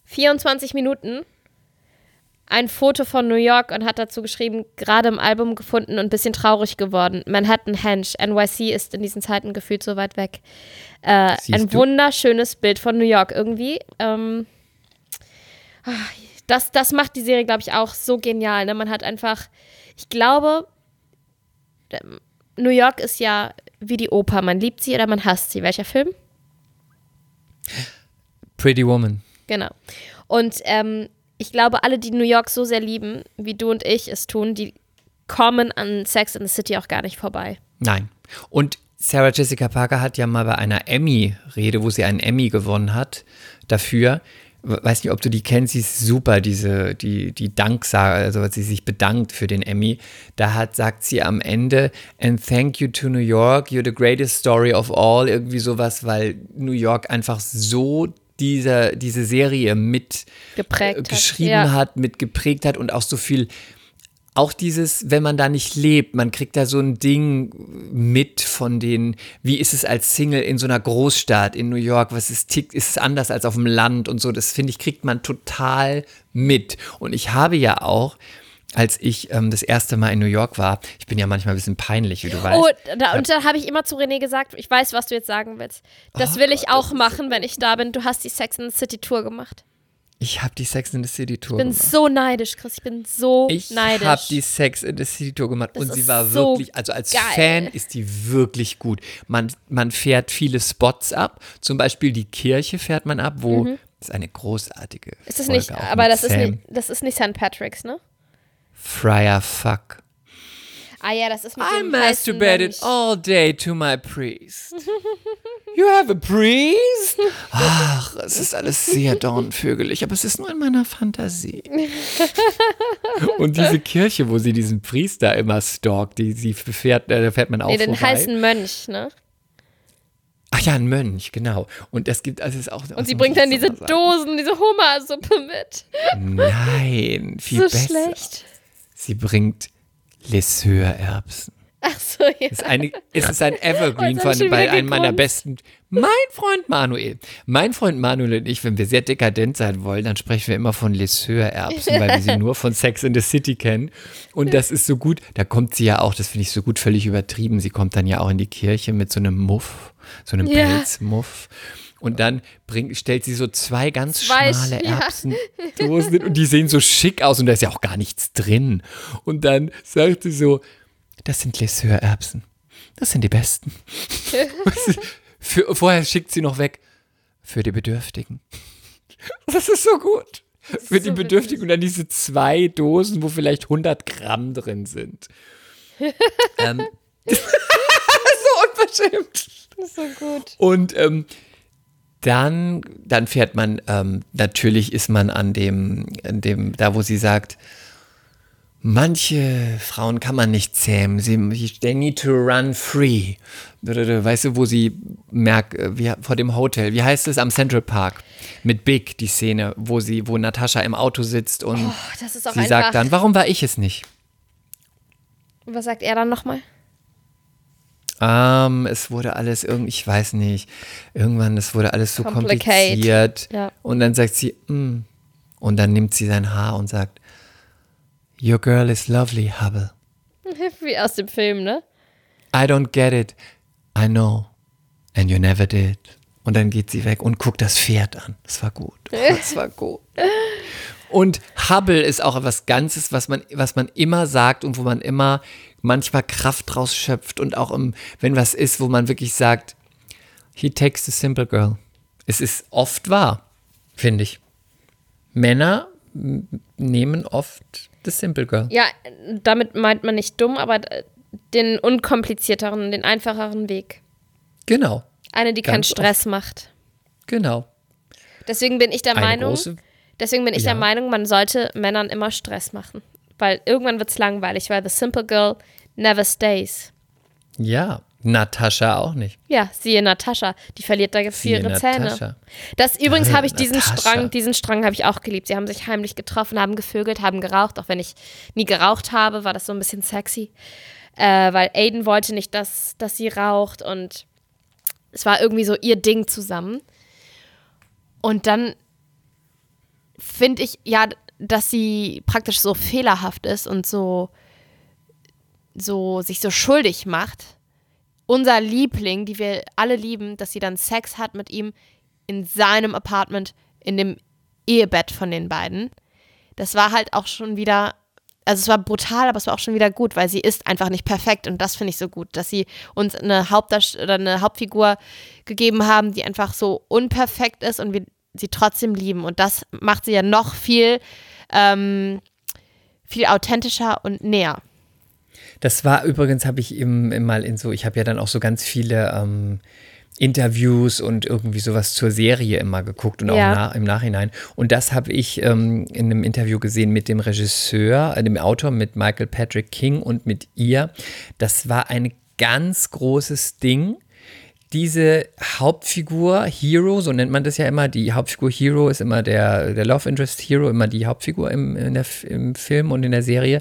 24 Minuten? Ein Foto von New York und hat dazu geschrieben, gerade im Album gefunden und ein bisschen traurig geworden. Manhattan Henge, NYC ist in diesen Zeiten gefühlt so weit weg. Äh, ein du? wunderschönes Bild von New York irgendwie. Ähm, das, das macht die Serie, glaube ich, auch so genial. Ne? Man hat einfach, ich glaube, ähm, New York ist ja wie die Oper. Man liebt sie oder man hasst sie. Welcher Film? Pretty Woman. Genau. Und ähm, ich glaube, alle, die New York so sehr lieben, wie du und ich es tun, die kommen an Sex in the City auch gar nicht vorbei. Nein. Und Sarah Jessica Parker hat ja mal bei einer Emmy-Rede, wo sie einen Emmy gewonnen hat, dafür, weiß nicht, ob du die kennst, sie ist super, diese, die, die Danksage, also als sie sich bedankt für den Emmy. Da hat, sagt sie am Ende, and thank you to New York, you're the greatest story of all, irgendwie sowas, weil New York einfach so diese, diese Serie mit Geprägt äh, hat, geschrieben ja. hat, mit geprägt hat und auch so viel auch dieses, wenn man da nicht lebt, man kriegt da so ein Ding mit von den, wie ist es als Single in so einer Großstadt in New York, was ist, tickt, ist es anders als auf dem Land und so, das finde ich, kriegt man total mit. Und ich habe ja auch, als ich ähm, das erste Mal in New York war, ich bin ja manchmal ein bisschen peinlich, wie du weißt. Oh, da, und da habe ich immer zu René gesagt, ich weiß, was du jetzt sagen willst. Das Oh will ich auch machen, wenn ich da bin. Du hast die Sex in the City Tour gemacht. Ich habe die Sex in the City Tour Ich bin gemacht. so neidisch, Chris. Ich bin so Ich neidisch. habe die Sex in the City Tour gemacht Das und sie war so wirklich, also als geil. Fan ist die wirklich gut. Man, man fährt viele Spots ab, zum Beispiel die Kirche fährt man ab, wo das ist eine großartige. Mhm. ist das Folge nicht, aber das ist nicht, das ist nicht St. Patrick's, ne? Friar Fuck. Ah ja, das ist mit I dem heißen masturbated Mönch. all day to my priest. You have a priest? Ach, es ist alles sehr dornvögelig, aber es ist nur in meiner Fantasie. Und diese Kirche, wo sie diesen Priester immer stalkt, die sie fährt, äh, da fährt man auch Nee, den vorbei. heißen Mönch, ne? Ach ja, ein Mönch, genau. Und das gibt, also es ist auch. Und sie bringt dann diese Dosen, diese Hummersuppe mit. Nein, viel so besser. schlecht. Sie bringt Lesseure-Erbsen. Ach so, ja. Es ist, eine, es ist ein Evergreen hab ich von bei einem meiner besten. Mein Freund Manuel. Mein Freund Manuel und ich, wenn wir sehr dekadent sein wollen, dann sprechen wir immer von Lesseure-Erbsen, weil wir sie nur von Sex in the City kennen. Und das ist so gut. Da kommt sie ja auch, das finde ich so gut, völlig übertrieben. Sie kommt dann ja auch in die Kirche mit so einem Muff, so einem Ja. Pelzmuff. Und dann bringt, stellt sie so zwei ganz Zwei, schmale ja. Erbsendosen hin und die sehen so schick aus und da ist ja auch gar nichts drin. Und dann sagt sie so, das sind Lesseure-Erbsen. Das sind die besten. Für, vorher schickt sie noch weg. Für die Bedürftigen. Das ist so gut. Für die so Bedürftigen und dann diese zwei Dosen, wo vielleicht 100 Gramm drin sind. ähm, so unverschämt. Das ist so gut. Und ähm, dann, dann fährt man, ähm, natürlich ist man an dem, an dem, da wo sie sagt, manche Frauen kann man nicht zähmen, sie, they need to run free. Weißt du, wo sie merkt, äh, wie, vor dem Hotel, wie heißt es, am Central Park mit Big, die Szene, wo sie, wo Natascha im Auto sitzt und Oh, sie sagt dann, warum war ich es nicht? Was sagt er dann nochmal? Ähm, es wurde alles irgendwie, ich weiß nicht, irgendwann, es wurde alles so kompliziert. Ja. Und dann sagt sie, mm. und dann nimmt sie sein Haar und sagt, Your girl is lovely, Hubble. Wie aus dem Film, ne? I don't get it. I know. And you never did. Und dann geht sie weg und guckt das Pferd an. Das war gut. Oh, das war gut. Und Hubble ist auch etwas Ganzes, was man, was man immer sagt und wo man immer manchmal Kraft draus schöpft und auch im, wenn was ist, wo man wirklich sagt, he takes the simple girl. Es ist oft wahr, finde ich. Männer nehmen oft the simple girl. Ja, damit meint man nicht dumm, aber den unkomplizierteren, den einfacheren Weg. Genau, Eine, die keinen Stress macht. genau. Deswegen bin ich der Eine Meinung, deswegen bin ich Ja. der Meinung, man sollte Männern immer Stress machen. Weil irgendwann wird es langweilig, weil the simple girl never stays. ja, Natascha auch nicht. Ja, siehe Natascha, die verliert da Siehe ihre Zähne. Natascha. Das übrigens Ja, habe ich diesen Natascha. Strang, diesen Strang habe ich auch geliebt. Sie haben sich heimlich getroffen, haben gevögelt, haben geraucht. Auch wenn ich nie geraucht habe, war das so ein bisschen sexy. Äh, weil Aiden wollte nicht, dass, dass sie raucht und es war irgendwie so ihr Ding zusammen. Und dann finde ich ja, dass sie praktisch so fehlerhaft ist und so, so sich so schuldig macht. Unser Liebling, die wir alle lieben, dass sie dann Sex hat mit ihm in seinem Apartment, in dem Ehebett von den beiden. Das war halt auch schon wieder, also es war brutal, aber es war auch schon wieder gut, weil sie ist einfach nicht perfekt und das finde ich so gut, dass sie uns eine Hauptdarst oder eine Hauptfigur gegeben haben, die einfach so unperfekt ist und wir sie trotzdem lieben und das macht sie ja noch viel ähm, viel authentischer und näher. Das war übrigens, habe ich im, im mal in so, ich habe ja dann auch so ganz viele ähm, Interviews und irgendwie sowas zur Serie immer geguckt und auch Ja. na, im Nachhinein. Und das habe ich ähm, in einem Interview gesehen mit dem Regisseur, äh, dem Autor, mit Michael Patrick King und mit ihr. Das war ein ganz großes Ding. Diese Hauptfigur Hero, so nennt man das ja immer, die Hauptfigur Hero ist immer der, der Love Interest Hero, immer die Hauptfigur im, der, im Film und in der Serie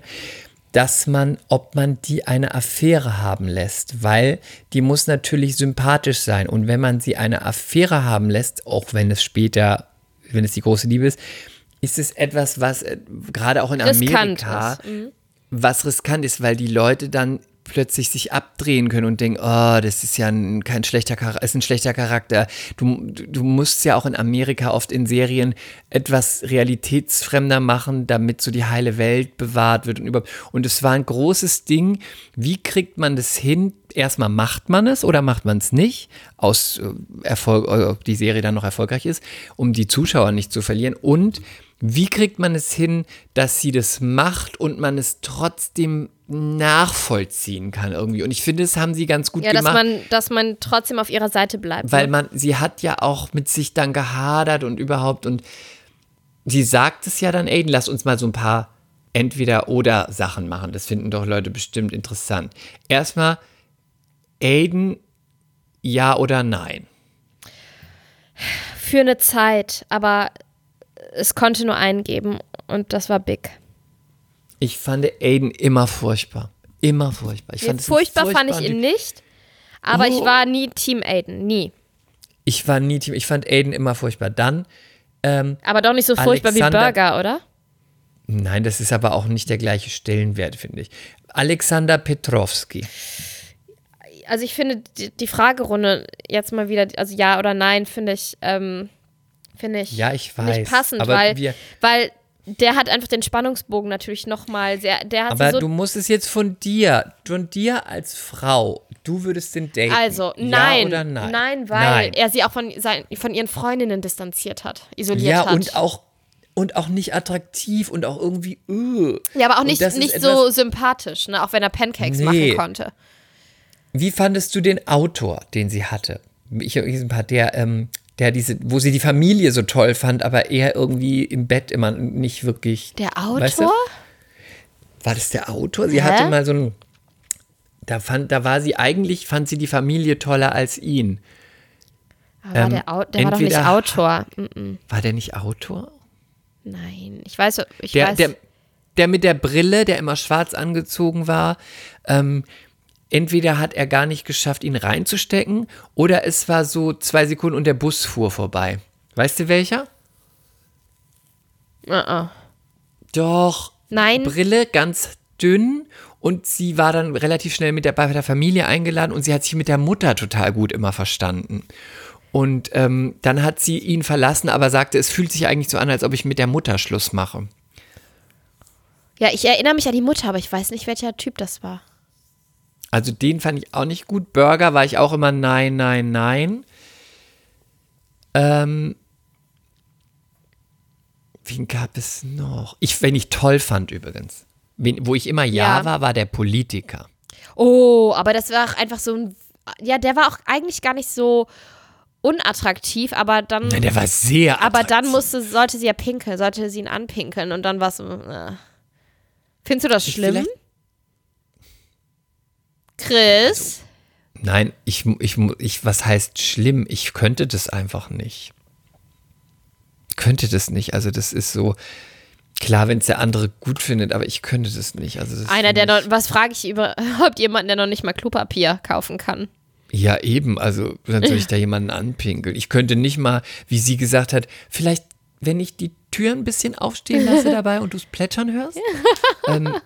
dass man, ob man die eine Affäre haben lässt, weil die muss natürlich sympathisch sein. Und wenn man sie eine Affäre haben lässt, auch wenn es später, wenn es die große Liebe ist, ist es etwas, was äh, gerade auch in Riskant Amerika. Mhm. was riskant ist, weil die Leute dann plötzlich sich abdrehen können und denken, oh, das ist ja ein, kein schlechter Charakter, ist ein schlechter Charakter. Du, du musst ja auch in Amerika oft in Serien etwas realitätsfremder machen, damit so die heile Welt bewahrt wird und überhaupt. Und es war ein großes Ding. Wie kriegt man das hin? Erstmal macht man es oder macht man es nicht? Aus äh, Erfolg, äh, ob die Serie dann noch erfolgreich ist, um die Zuschauer nicht zu verlieren. Und wie kriegt man es hin, dass sie das macht und man es trotzdem nachvollziehen kann irgendwie? Und ich finde, das haben sie ganz gut Ja, dass gemacht. man, dass man trotzdem auf ihrer Seite bleibt. Weil ne? man, sie hat ja auch mit sich dann gehadert und überhaupt und sie sagt es ja dann, Aiden, lass uns mal so ein paar entweder-oder Sachen machen. Das finden doch Leute bestimmt interessant. Erstmal, Aiden, ja oder nein? Für eine Zeit, aber es konnte nur einen geben und das war Big. Ich fand Aiden immer furchtbar. Immer furchtbar. Ich fand es furchtbar fand ich ihn nicht, aber ich Oh. war nie Team Aiden, nie. Ich war nie Team, ich fand Aiden immer furchtbar. Dann, ähm, Aber doch nicht so furchtbar wie Alexander- Burger, oder? nein, das ist aber auch nicht der gleiche Stellenwert, finde ich. Alexander Petrovski. Also ich finde die, die Fragerunde jetzt mal wieder, also ja oder nein, finde ich, ähm, finde ich, Ja, ich weiß. nicht passend, aber weil, wir, weil der hat einfach den Spannungsbogen natürlich nochmal sehr, der hat aber so du musst es jetzt von dir, von dir als Frau, du würdest den daten. Also, ja nein, oder nein? nein, weil Nein. er sie auch von, sein, von ihren Freundinnen distanziert hat, isoliert ja, hat. und auch und auch nicht attraktiv und auch irgendwie öh. ja, aber auch nicht, nicht so sympathisch, ne? auch wenn er Pancakes Nee. machen konnte. Wie fandest du den Autor, den sie hatte? Ich diesen Part, der, ähm, der diese, wo sie die Familie so toll fand, aber er irgendwie im Bett immer nicht wirklich. Der Autor? Weißt du? War das der Autor? Sie Hä? hatte mal so ein. Da, fand, da war sie eigentlich, fand sie die Familie toller als ihn. Aber Ähm, der, Au der war doch nicht Autor. War der nicht Autor? Nein, ich weiß, ich Der, weiß. der, der mit der Brille, der immer schwarz angezogen war, ähm, entweder hat er gar nicht geschafft, ihn reinzustecken, oder es war so zwei Sekunden und der Bus fuhr vorbei. Weißt du welcher? Uh-uh. Doch. Nein. Brille, ganz dünn. Und sie war dann relativ schnell mit der, bei der Familie eingeladen und sie hat sich mit der Mutter total gut immer verstanden. Und ähm, dann hat sie ihn verlassen, aber sagte, es fühlt sich eigentlich so an, als ob ich mit der Mutter Schluss mache. Ja, ich erinnere mich an die Mutter, aber ich weiß nicht, welcher Typ das war. Also den fand ich auch nicht gut. Burger war ich auch immer nein, nein, nein. Ähm, wen gab es noch? Ich, wenn ich toll fand übrigens. Wen, wo ich immer ja, Ja. war, war der Politiker. Oh, aber das war auch einfach so ein. Ja, der war auch eigentlich gar nicht so unattraktiv, aber dann. Nein, der war sehr aber dann attraktiv. musste, sollte sie ja pinkeln, sollte sie ihn anpinkeln und dann war es. Äh. Findest du das Ich schlimm? vielleicht- Chris? Nein, ich, ich, ich, was heißt schlimm? Ich könnte das einfach nicht. Ich könnte das nicht. Also, das ist so. Klar, wenn es der andere gut findet, aber ich könnte das nicht. Also das Einer, der noch. Was frage ich überhaupt jemanden, der noch nicht mal Klopapier kaufen kann? Ja, eben. Also, dann soll ich da jemanden anpinkeln. Ich könnte nicht mal, wie sie gesagt hat, vielleicht, wenn ich die Tür ein bisschen aufstehen lasse dabei und du es plätschern hörst. ähm,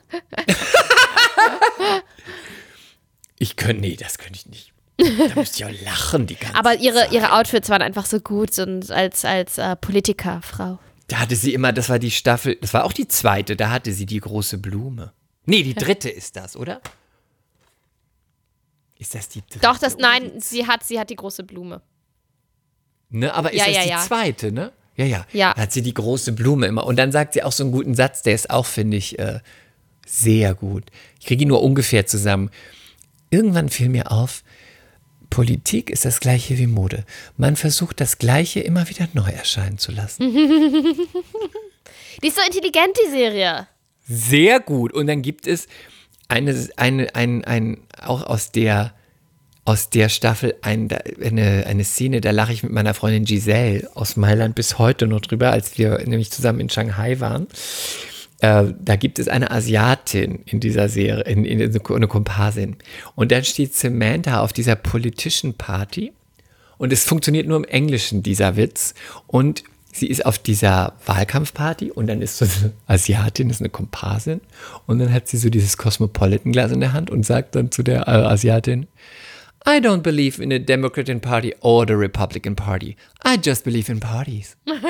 ich könnte, nee, das könnte ich nicht. Da müsste ich auch lachen die ganze Aber ihre, Zeit. ihre Outfits waren einfach so gut und als, als äh, Politikerfrau. Da hatte sie immer, das war die Staffel, das war auch die zweite, da hatte sie die große Blume. Nee, die dritte ist das, oder? Ist das die dritte? Doch, das, nein, sie hat, sie hat die große Blume. Ne, aber ist Ja, das ja, die ja. zweite, ne? Ja, ja. Ja. Da hat sie die große Blume immer. Und dann sagt sie auch so einen guten Satz, der ist auch, finde ich, äh, sehr gut. Ich kriege ihn nur ungefähr zusammen. Irgendwann fiel mir auf, Politik ist das gleiche wie Mode. Man versucht, das Gleiche immer wieder neu erscheinen zu lassen. Die ist so intelligent, die Serie. Sehr gut. Und dann gibt es eine, eine, ein, ein, auch aus der, aus der Staffel ein, eine, eine Szene, da lache ich mit meiner Freundin Giselle aus Mailand bis heute noch drüber, als wir nämlich zusammen in Shanghai waren. Äh, da gibt es eine Asiatin in dieser Serie, in, in, in eine Komparsin. Und dann steht Samantha auf dieser Politician Party und es funktioniert nur im Englischen, dieser Witz. Und sie ist auf dieser Wahlkampfparty und dann ist so eine Asiatin, ist eine Komparsin. Und dann hat sie so dieses Cosmopolitan-Glas in der Hand und sagt dann zu der äh, Asiatin, I don't believe in the Democratic Party or the Republican Party. I just believe in parties. und,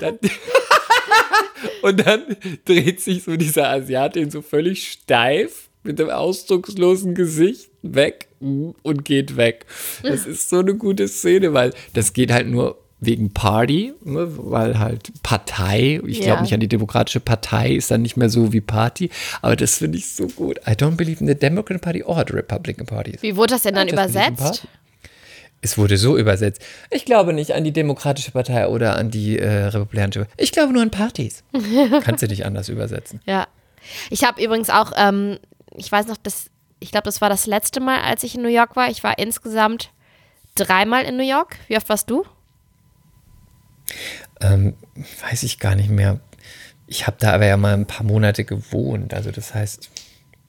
dann, und dann dreht sich so diese Asiatin so völlig steif mit dem ausdruckslosen Gesicht weg und geht weg. Das ist so eine gute Szene, weil das geht halt nur wegen Party, ne, weil halt Partei, ich glaube nicht an die Demokratische Partei, ist dann nicht mehr so wie Party, aber das finde ich so gut. I don't believe in the Democratic Party or the Republican Party. Wie wurde das denn dann übersetzt? Es wurde so übersetzt. Ich glaube nicht an die Demokratische Partei oder an die äh, Republikanische. Ich glaube nur an Partys. Kannst du nicht anders übersetzen. Ja. Ich habe übrigens auch, ähm, ich weiß noch, das, ich glaube, das war das letzte Mal, als ich in New York war. Ich war insgesamt dreimal in New York. Wie oft warst du? Ähm, weiß ich gar nicht mehr. Ich habe da aber ja mal ein paar Monate gewohnt. Also das heißt,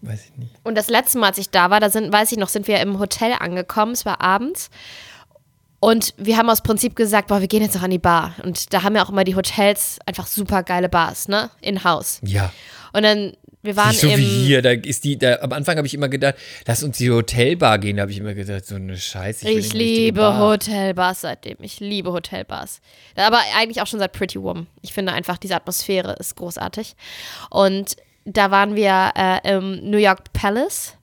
weiß ich nicht. Und das letzte Mal, als ich da war, da sind, weiß ich noch, sind wir im Hotel angekommen. Es war abends. Und wir haben aus Prinzip gesagt, boah, wir gehen jetzt noch an die Bar. Und da haben ja auch immer die Hotels einfach super geile Bars, ne? In-house. Ja. Und dann, wir waren Nicht so wie hier, da ist die, da, am Anfang habe ich immer gedacht, lass uns die Hotelbar gehen, da habe ich immer gedacht, so eine Scheiße. Ich richtige liebe Bar. Hotelbars seitdem. Ich liebe Hotelbars. Aber eigentlich auch schon seit Pretty Woman. Ich finde einfach, diese Atmosphäre ist großartig. Und da waren wir äh, im New York Palace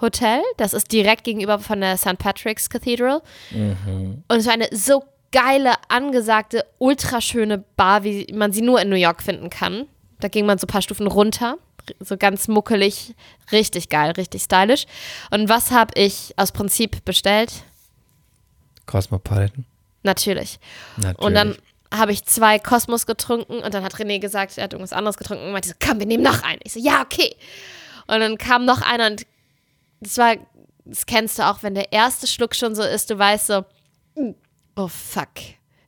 Hotel. Das ist direkt gegenüber von der St. Patrick's Cathedral. Und es war eine so geile, angesagte, ultraschöne Bar, wie man sie nur in New York finden kann. Da ging man so ein paar Stufen runter. So ganz muckelig, richtig geil, richtig stylisch. Und was habe ich aus Prinzip bestellt? Cosmopolitan. Natürlich. Natürlich. Und dann habe ich zwei Kosmos getrunken und dann hat René gesagt, er hat irgendwas anderes getrunken und meinte so, komm, wir nehmen noch einen. Ich so, ja, okay. Und dann kam noch einer und das war, das kennst du auch, wenn der erste Schluck schon so ist, du weißt so, "Mm, oh fuck.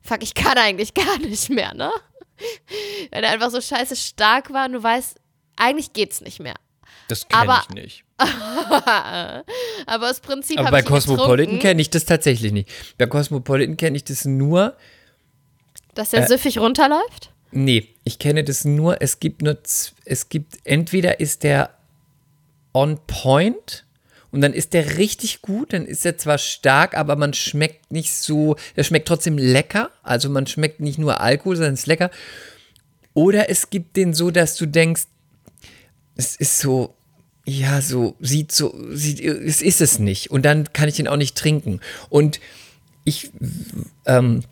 Fuck, ich kann eigentlich gar nicht mehr, ne? Wenn er einfach so scheiße stark war und du weißt, eigentlich geht's nicht mehr. das kenne ich nicht. Aber das Prinzip Aber bei Cosmopolitan kenne ich das tatsächlich nicht. Bei Cosmopolitan kenne ich das nur, dass Äh, der süffig runterläuft. Nee, ich kenne das nur, es gibt nur, es gibt, entweder ist der on point Und dann ist der richtig gut, dann ist er zwar stark, aber man schmeckt nicht so, der schmeckt trotzdem lecker. Also man schmeckt nicht nur Alkohol, sondern es ist lecker. Oder es gibt den so, dass du denkst, es ist so, ja, so, sieht so, sieht, es ist es nicht. Und dann kann ich den auch nicht trinken. Und ich, ähm,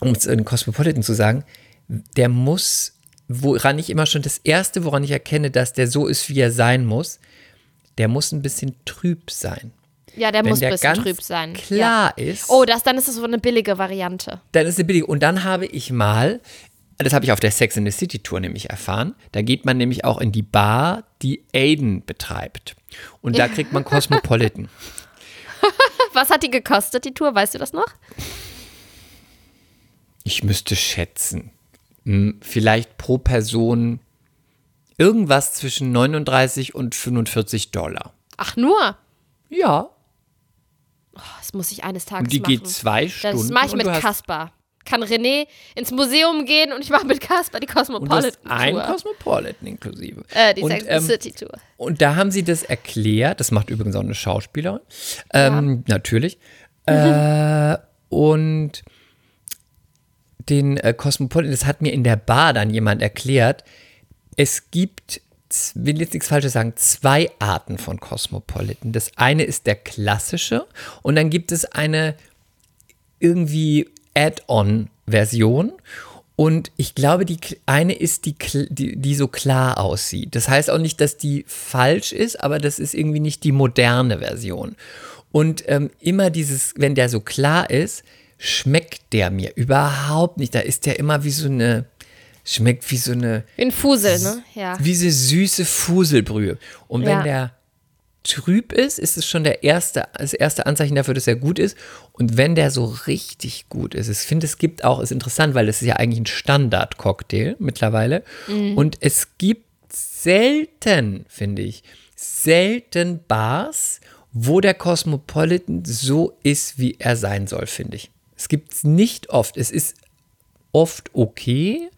um es in Cosmopolitan zu sagen, der muss, woran ich immer schon das Erste, woran ich erkenne, dass der so ist, wie er sein muss, der muss ein bisschen trüb sein. Ja, der Wenn muss ein bisschen trüb sein. Klar ja. ist. Oh, das, dann ist das so eine billige Variante. Dann ist es billig. Und dann habe ich mal, das habe ich auf der Sex in the City Tour nämlich erfahren, da geht man nämlich auch in die Bar, die Aiden betreibt. Und da kriegt man Cosmopolitan. Was hat die gekostet, die Tour? Weißt du das noch? Ich müsste schätzen. Hm, Vielleicht pro Person irgendwas zwischen 39 und 45 Dollar. Ach, nur. Ja. Oh, das muss ich eines Tages Und die machen. geht zwei Stunden. das mache ich mit Kaspar. Kann René ins Museum gehen und ich mache mit Kaspar die und Cosmopolitan ein Tour. Cosmopolitan inklusive. äh, die und, Sex ähm, City Tour. Und da haben sie das erklärt, das macht übrigens auch eine Schauspielerin, ähm, natürlich. Äh, und den äh, Cosmopolitan, das hat mir in der Bar dann jemand erklärt, es gibt, will jetzt nichts Falsches sagen, zwei Arten von Cosmopolitan. Das eine ist der klassische und dann gibt es eine irgendwie Add-on-Version. Und ich glaube, die eine ist die, die, die so klar aussieht. Das heißt auch nicht, dass die falsch ist, aber das ist irgendwie nicht die moderne Version. Und ähm, immer dieses, wenn der so klar ist, schmeckt der mir überhaupt nicht. Da ist der immer wie so eine, schmeckt wie so eine, Wie ein Fusel, ne? Ja. wie so süße Fuselbrühe. Und wenn Ja. der trüb ist, ist es schon der erste, das erste Anzeichen dafür, dass er gut ist. Und wenn der so richtig gut ist, ich finde, es gibt auch, ist interessant, weil das ist ja eigentlich ein Standard-Cocktail mittlerweile. Und es gibt selten, finde ich, selten Bars, wo der Cosmopolitan so ist, wie er sein soll, finde ich. Es gibt es nicht oft. Es ist oft okay.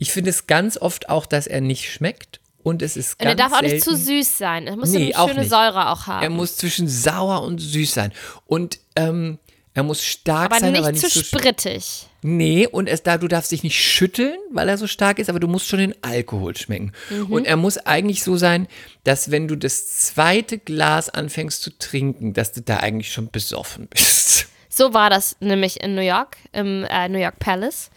Ich finde es ganz oft auch, dass er nicht schmeckt. Und es ist Und er ganz darf auch nicht zu selten- süß sein. Er muss Nee, eine schöne nicht. Säure auch haben. Er muss zwischen sauer und süß sein. Und ähm, er muss stark aber sein, nicht aber nicht zu so sprittig. Nee, und es da, du darfst dich nicht schütteln, weil er so stark ist, aber du musst schon den Alkohol schmecken. Mhm. Und er muss eigentlich so sein, dass wenn du das zweite Glas anfängst zu trinken, dass du da eigentlich schon besoffen bist. So war das nämlich in New York, im äh, New York Palace.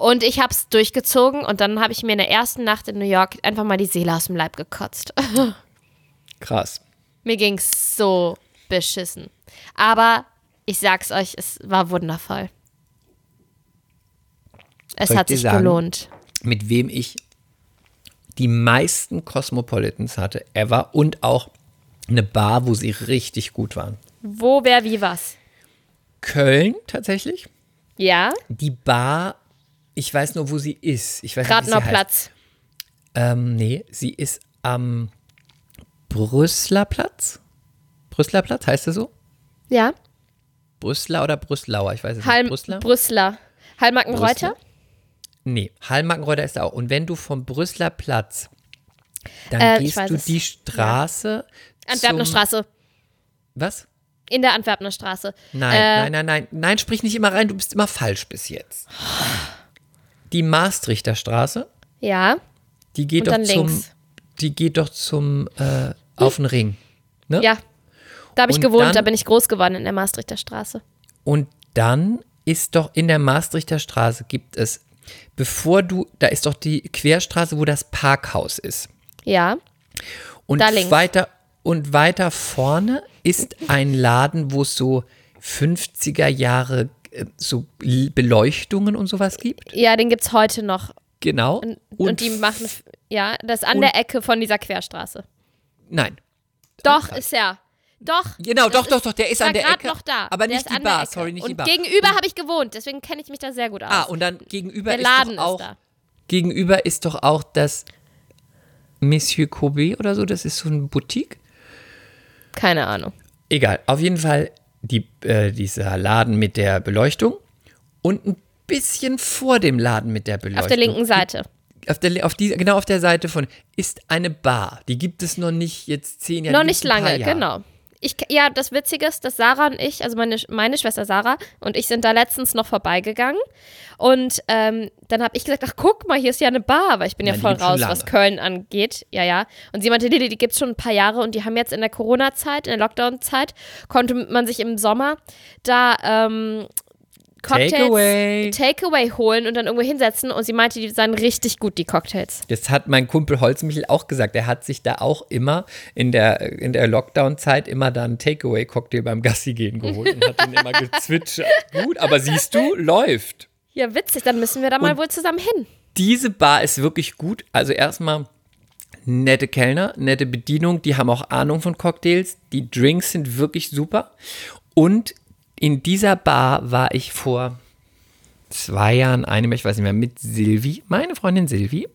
Und ich habe es durchgezogen und dann habe ich mir in der ersten Nacht in New York einfach mal die Seele aus dem Leib gekotzt. Krass. Mir ging's so beschissen. Aber ich sag's euch, es war wundervoll. Es hat sich sagen? gelohnt. Mit wem ich die meisten Cosmopolitans hatte, ever, und auch eine Bar, wo sie richtig gut waren. Wo, wer, wie, was? Köln tatsächlich. Ja, Die Bar, ich weiß nur, wo sie ist. Ich weiß Gradner heißt. Platz. Ähm, nee, sie ist am Brüsseler Platz. Brüsseler Platz, heißt er so? Ja, Brüsseler oder Brüsselauer? Ich weiß es Halm, nicht. Brüsseler? Brüsseler. Hallmackenreuter? nee, Hallmackenreuter ist da auch. Und wenn du vom Brüsseler Platz, dann Äh, gehst du es. die Straße. Antwerpner zum- Straße. Was? In der Antwerpner Straße. Nein, Äh, nein, nein, nein. Nein, sprich nicht immer rein, du bist immer falsch bis jetzt. Die Maastrichter Straße, Ja, die geht doch zum. links. Die geht doch zum äh, auf den Ring. Ne? ja. Da habe ich Und gewohnt, dann- da bin ich groß geworden in der Maastrichter Straße. Und dann ist doch in der Maastrichter Straße gibt es, bevor du, da ist doch die Querstraße, wo das Parkhaus ist. Ja, Und Da links. weiter und weiter vorne ist ein Laden, wo es so 50er Jahre äh, so L- Beleuchtungen und sowas gibt. ja, den gibt's heute noch. Genau. Und, und, die machen, ja, das ist an der Ecke von dieser Querstraße. Nein. Doch, ist er. Doch. Genau, doch, doch, doch, der ist an der Ecke. noch da. Aber Der nicht ist die Bar, sorry, nicht und die Bar. gegenüber habe ich gewohnt, deswegen kenne ich mich da sehr gut aus. Ah, und dann gegenüber der ist Laden doch auch ist da. gegenüber ist doch auch das Monsieur Kobe oder so, das ist so eine Boutique. Keine Ahnung. Egal, auf jeden Fall die, äh, dieser Laden mit der Beleuchtung und ein bisschen vor dem Laden mit der Beleuchtung. Auf der linken Seite. Auf der, auf die, genau auf der Seite von ist eine Bar. Die gibt es noch nicht jetzt zehn Jahre. Noch nicht lange, genau. Ich, ja, das Witzige ist, dass Sarah und ich, also meine, meine Schwester Sarah und ich sind da letztens noch vorbeigegangen. Und ähm, dann habe ich gesagt, ach guck mal, hier ist ja eine Bar, weil ich bin ja, Ja, die voll raus, was Köln angeht. Ja, ja. Und sie meinte, Lili, die gibt es schon ein paar Jahre und die haben jetzt in der Corona-Zeit, in der Lockdown-Zeit, konnte man sich im Sommer da ähm, Cocktails Takeaway. Takeaway holen und dann irgendwo hinsetzen. Und sie meinte, die seien richtig gut, die Cocktails. Das hat mein Kumpel Holzmichel auch gesagt. Er hat sich da auch immer in der, in der Lockdown-Zeit immer dann Takeaway-Cocktail beim Gassi gehen geholt und hat ihn immer gezwitschert. Gut, aber siehst du, läuft. Ja, witzig, dann müssen wir da mal wohl zusammen hin. Diese Bar ist wirklich gut. Also erstmal nette Kellner, nette Bedienung, die haben auch Ahnung von Cocktails. Die Drinks sind wirklich super. Und in dieser Bar war ich vor zwei Jahren, einem, ich weiß nicht mehr, mit Silvi, meine Freundin Silvi.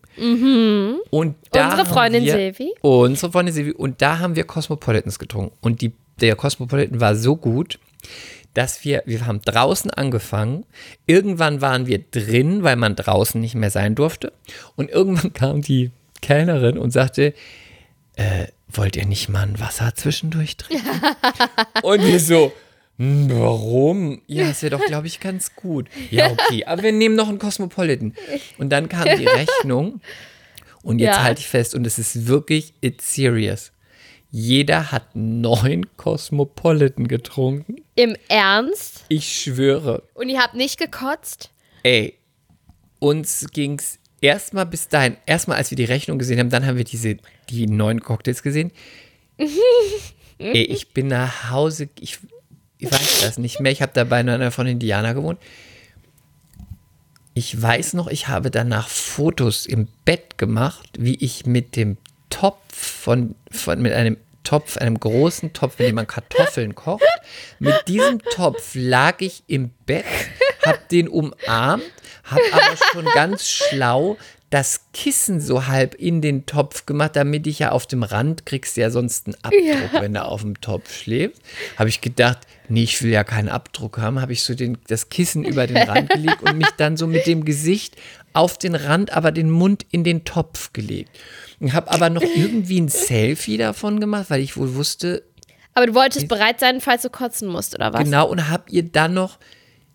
Und da Unsere Freundin wir, Silvi. Unsere Freundin Silvi. Und da haben wir Cosmopolitans getrunken. Und die, der Cosmopolitan war so gut, dass wir, wir haben draußen angefangen. Irgendwann waren wir drin, weil man draußen nicht mehr sein durfte. Und irgendwann kam die Kellnerin und sagte, äh, wollt ihr nicht mal ein Wasser zwischendurch trinken? und wir so, "Hm, warum? Ja, ist ja doch, glaube ich, ganz gut. Ja, okay, aber wir nehmen noch einen Cosmopolitan. Und dann kam die Rechnung. Und jetzt Ja. halte ich fest, und es ist wirklich, it's serious. Jeder hat neun Cosmopolitan getrunken. Im Ernst? Ich schwöre. Und ihr habt nicht gekotzt? Ey, uns ging's erstmal bis dahin, erstmal als wir die Rechnung gesehen haben, dann haben wir diese, die neuen Cocktails gesehen. Ey, ich bin nach Hause, ich, ich weiß das nicht mehr, ich habe da bei einer von Indianer gewohnt. Ich weiß noch, ich habe danach Fotos im Bett gemacht, wie ich mit dem Topf von, von mit einem Topf, einem großen Topf, in dem man Kartoffeln kocht. Mit diesem Topf lag ich im Bett, hab den umarmt, hab aber schon ganz schlau das Kissen so halb in den Topf gemacht, damit ich ja auf dem Rand kriegst ja sonst einen Abdruck, wenn du auf dem Topf schläfst. Habe ich gedacht, nee, ich will ja keinen Abdruck haben, habe ich so den, das Kissen über den Rand gelegt und mich dann so mit dem Gesicht auf den Rand, aber den Mund in den Topf gelegt. Und habe aber noch irgendwie ein Selfie davon gemacht, weil ich wohl wusste, Aber du wolltest bereit sein, falls du kotzen musst, oder was? Genau, und hab ihr dann noch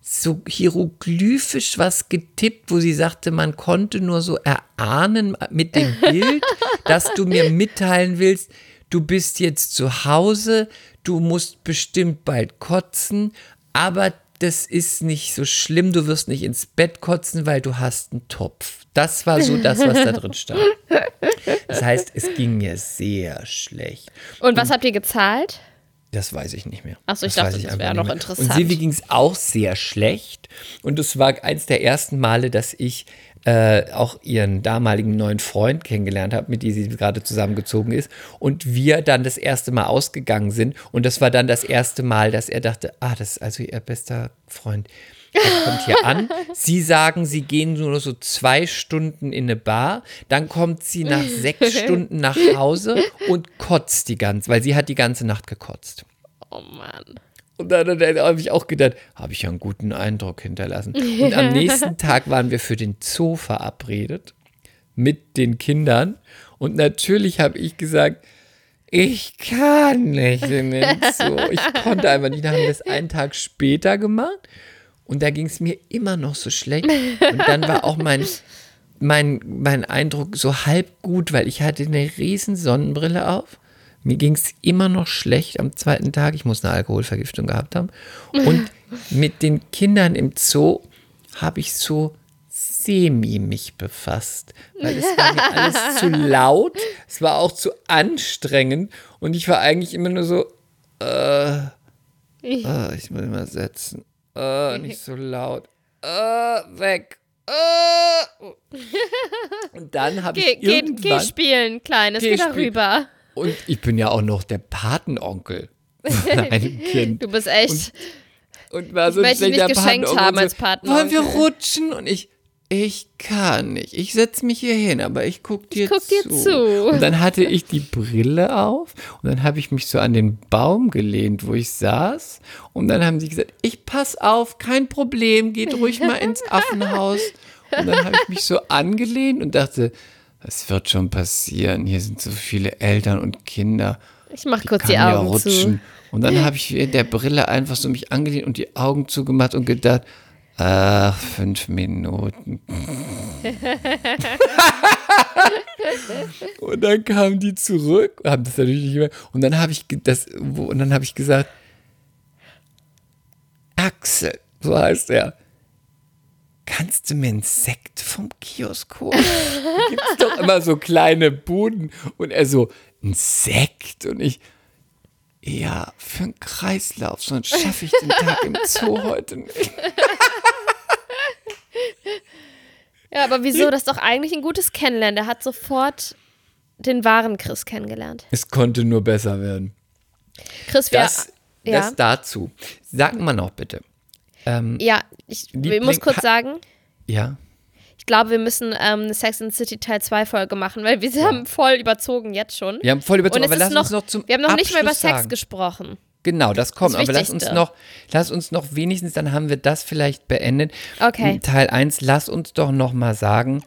so hieroglyphisch was getippt, wo sie sagte, man konnte nur so erahnen mit dem Bild, dass du mir mitteilen willst, du bist jetzt zu Hause, du musst bestimmt bald kotzen, aber das ist nicht so schlimm, du wirst nicht ins Bett kotzen, weil du hast einen Topf. Das war so das, was da drin stand. Das heißt, es ging mir sehr schlecht. Und was habt ihr gezahlt? Das weiß ich nicht mehr. Ach so, ich Das dachte, weiß das wäre noch interessant. Und Silvi ging es auch sehr schlecht. Und es war eins der ersten Male, dass ich äh, auch ihren damaligen neuen Freund kennengelernt habe, mit dem sie gerade zusammengezogen ist. Und wir dann das erste Mal ausgegangen sind. Und das war dann das erste Mal, dass er dachte, ah, das ist also ihr bester Freund. Er kommt hier an. Sie sagen, sie gehen nur so zwei Stunden in eine Bar. Dann kommt sie nach sechs Stunden nach Hause und kotzt die ganze, weil sie hat die ganze Nacht gekotzt. Oh Mann. Und dann, dann habe ich auch gedacht, habe ich ja einen guten Eindruck hinterlassen. Und am nächsten Tag waren wir für den Zoo verabredet mit den Kindern. Und natürlich habe ich gesagt, ich kann nicht in den Zoo. Ich konnte einfach nicht. Dann haben wir es einen Tag später gemacht. Und da ging es mir immer noch so schlecht. Und dann war auch mein, mein, mein Eindruck so halb gut, weil ich hatte eine riesen Sonnenbrille auf. Mir ging es immer noch schlecht am zweiten Tag. Ich muss eine Alkoholvergiftung gehabt haben. Und mit den Kindern im Zoo habe ich so semi mich befasst, weil es war mir alles zu laut, es war auch zu anstrengend und ich war eigentlich immer nur so, äh, äh, ich muss immer setzen, äh, nicht so laut, äh, weg, äh. Und dann habe ich geh, irgendwann... geh spielen, Kleines, Geh geh spielen. darüber. Und ich bin ja auch noch der Patenonkel von einem Kind. Du bist echt. Und war so ein möchte nicht geschenkt haben und als Patenonkel. Wollen wir rutschen? Und ich, ich kann nicht. Ich setze mich hier hin, aber ich guck dir, guck dir zu. zu. Und dann hatte ich die Brille auf und dann habe ich mich so an den Baum gelehnt, wo ich saß. Und dann haben sie gesagt, ich pass auf, kein Problem, geht ruhig mal ins Affenhaus. Und dann habe ich mich so angelehnt und dachte, das wird schon passieren. Hier sind so viele Eltern und Kinder. Ich mach kurz die, ja Augen zu. rutschen. Und dann habe ich in der Brille einfach so mich angelehnt und die Augen zugemacht und gedacht, ach, fünf Minuten. und dann kamen die zurück, haben das natürlich nicht mehr. Und dann habe ich das, und dann habe ich gesagt, Axel, so heißt er. Kannst du mir einen Sekt vom Kiosk holen? Da gibt es doch immer so kleine Buden. Und er so, ein Sekt? Und ich, ja, für einen Kreislauf, sonst schaffe ich den Tag im Zoo heute nicht. Ja, aber wieso? Das ist doch eigentlich ein gutes Kennenlernen. Der hat sofort den wahren Chris kennengelernt. Es konnte nur besser werden. Chris, wir. Das, ja. das dazu. Sag mal noch bitte. Ähm, ja, ich, Liebling- muss kurz sagen, ja, ich glaube, wir müssen ähm, eine Sex and the City Teil 2 Folge machen, weil wir haben voll überzogen jetzt schon. wir haben voll überzogen, Und es aber ist lass uns noch zum Wir haben noch nicht mal über Abschluss Sex sagen. gesprochen. Genau, das kommt. Das aber lass uns noch, lass uns noch wenigstens, dann haben wir das vielleicht beendet. Okay. Teil 1, lass uns doch noch mal sagen,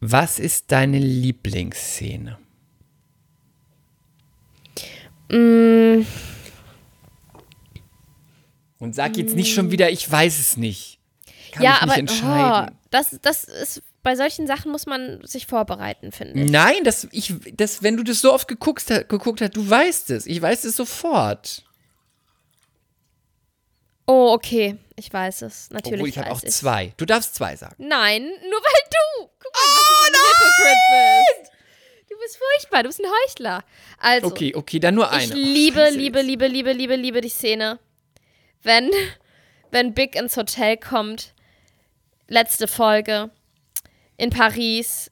was ist deine Lieblingsszene? Mm. Und sag jetzt nicht schon wieder, ich weiß es nicht. Kann ja, mich aber nicht entscheiden. Oh, das, das ist, bei solchen Sachen muss man sich vorbereiten, finde ich. Nein, das, ich, das, wenn du das so oft geguckt, geguckt hast, du weißt es. Ich weiß es sofort. Oh, okay. Ich weiß es. Natürlich Obwohl ich habe auch ich's. zwei. Du darfst zwei sagen. Nein, nur weil du. Guck mal, oh, du ein Hypocrite bist. Du bist furchtbar. Du bist ein Heuchler. Also, Okay, okay, dann nur eine. ich Oh, liebe, Scheiße, liebe, liebe, liebe, liebe, liebe die Szene, wenn, wenn Big ins Hotel kommt. Letzte Folge in Paris.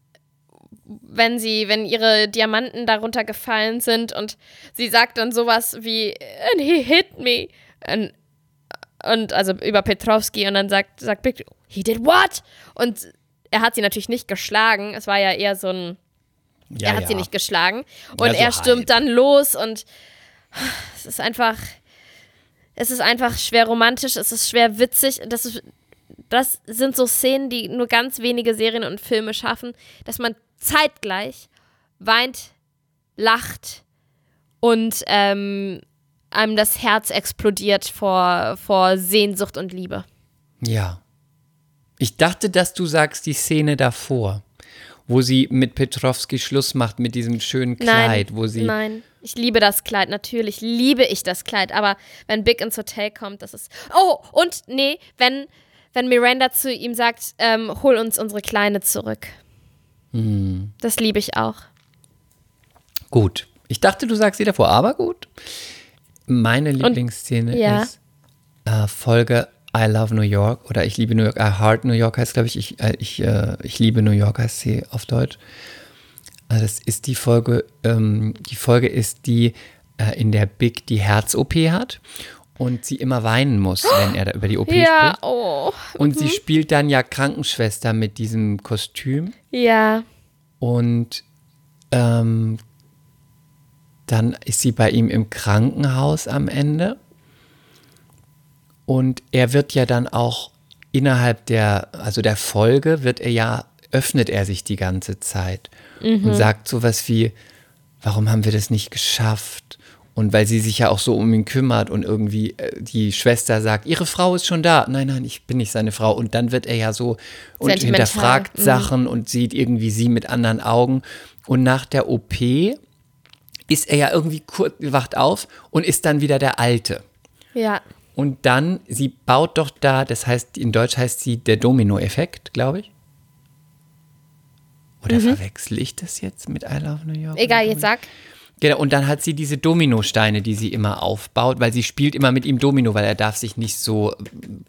Wenn sie, wenn ihre Diamanten darunter gefallen sind und sie sagt dann sowas wie, and he hit me. Und, und also über Petrovski und dann sagt, sagt Big, he did what? Und er hat sie natürlich nicht geschlagen. Es war ja eher so ein, Ja, er hat ja. sie nicht geschlagen. Und Ja, so er stürmt halb. dann los und es ist einfach, es ist einfach schwer romantisch, es ist schwer witzig. Das, ist, das sind so Szenen, die nur ganz wenige Serien und Filme schaffen, dass man zeitgleich weint, lacht und ähm, einem das Herz explodiert vor, vor Sehnsucht und Liebe. Ja. Ich dachte, dass du sagst die Szene davor, wo sie mit Petrovski Schluss macht mit diesem schönen Kleid, nein, wo sie. Nein, ich liebe das Kleid, natürlich liebe ich das Kleid, aber wenn Big ins Hotel kommt, das ist. Oh, und nee, wenn, wenn Miranda zu ihm sagt, ähm, hol uns unsere Kleine zurück. Hm. Das liebe ich auch. Gut. Ich dachte, du sagst sie davor, aber gut. Meine Lieblingsszene ja. ist äh, Folge I Love New York oder Ich liebe New York, I Heart New York heißt, glaube ich, ich, äh, ich, äh, ich liebe New York heißt sie auf Deutsch. Also das ist die Folge, ähm, die Folge ist die, äh, in der Big die Herz-OP hat und sie immer weinen muss, wenn er da über die OP Ja, spricht. oh. Und sie spielt dann ja Krankenschwester mit diesem Kostüm. Ja. Und ähm, dann ist sie bei ihm im Krankenhaus am Ende. Und er wird ja dann auch innerhalb der, also der Folge, wird er ja, öffnet er sich die ganze Zeit und sagt sowas wie, warum haben wir das nicht geschafft? Und weil sie sich ja auch so um ihn kümmert und irgendwie äh, die Schwester sagt, ihre Frau ist schon da. Nein, nein, ich bin nicht seine Frau. Und dann wird er ja so und hinterfragt mhm. Sachen und sieht irgendwie sie mit anderen Augen. Und nach der OP ist er ja irgendwie kurz, wacht auf und ist dann wieder der Alte. Ja. Und dann, sie baut doch da, das heißt, in Deutsch heißt sie der Domino-Effekt, glaube ich. Oder verwechsel ich das jetzt mit I Love New York? Mhm. Egal, jetzt sag. Genau, und dann hat sie diese Dominosteine, die sie immer aufbaut, weil sie spielt immer mit ihm Domino, weil er darf sich nicht so äh,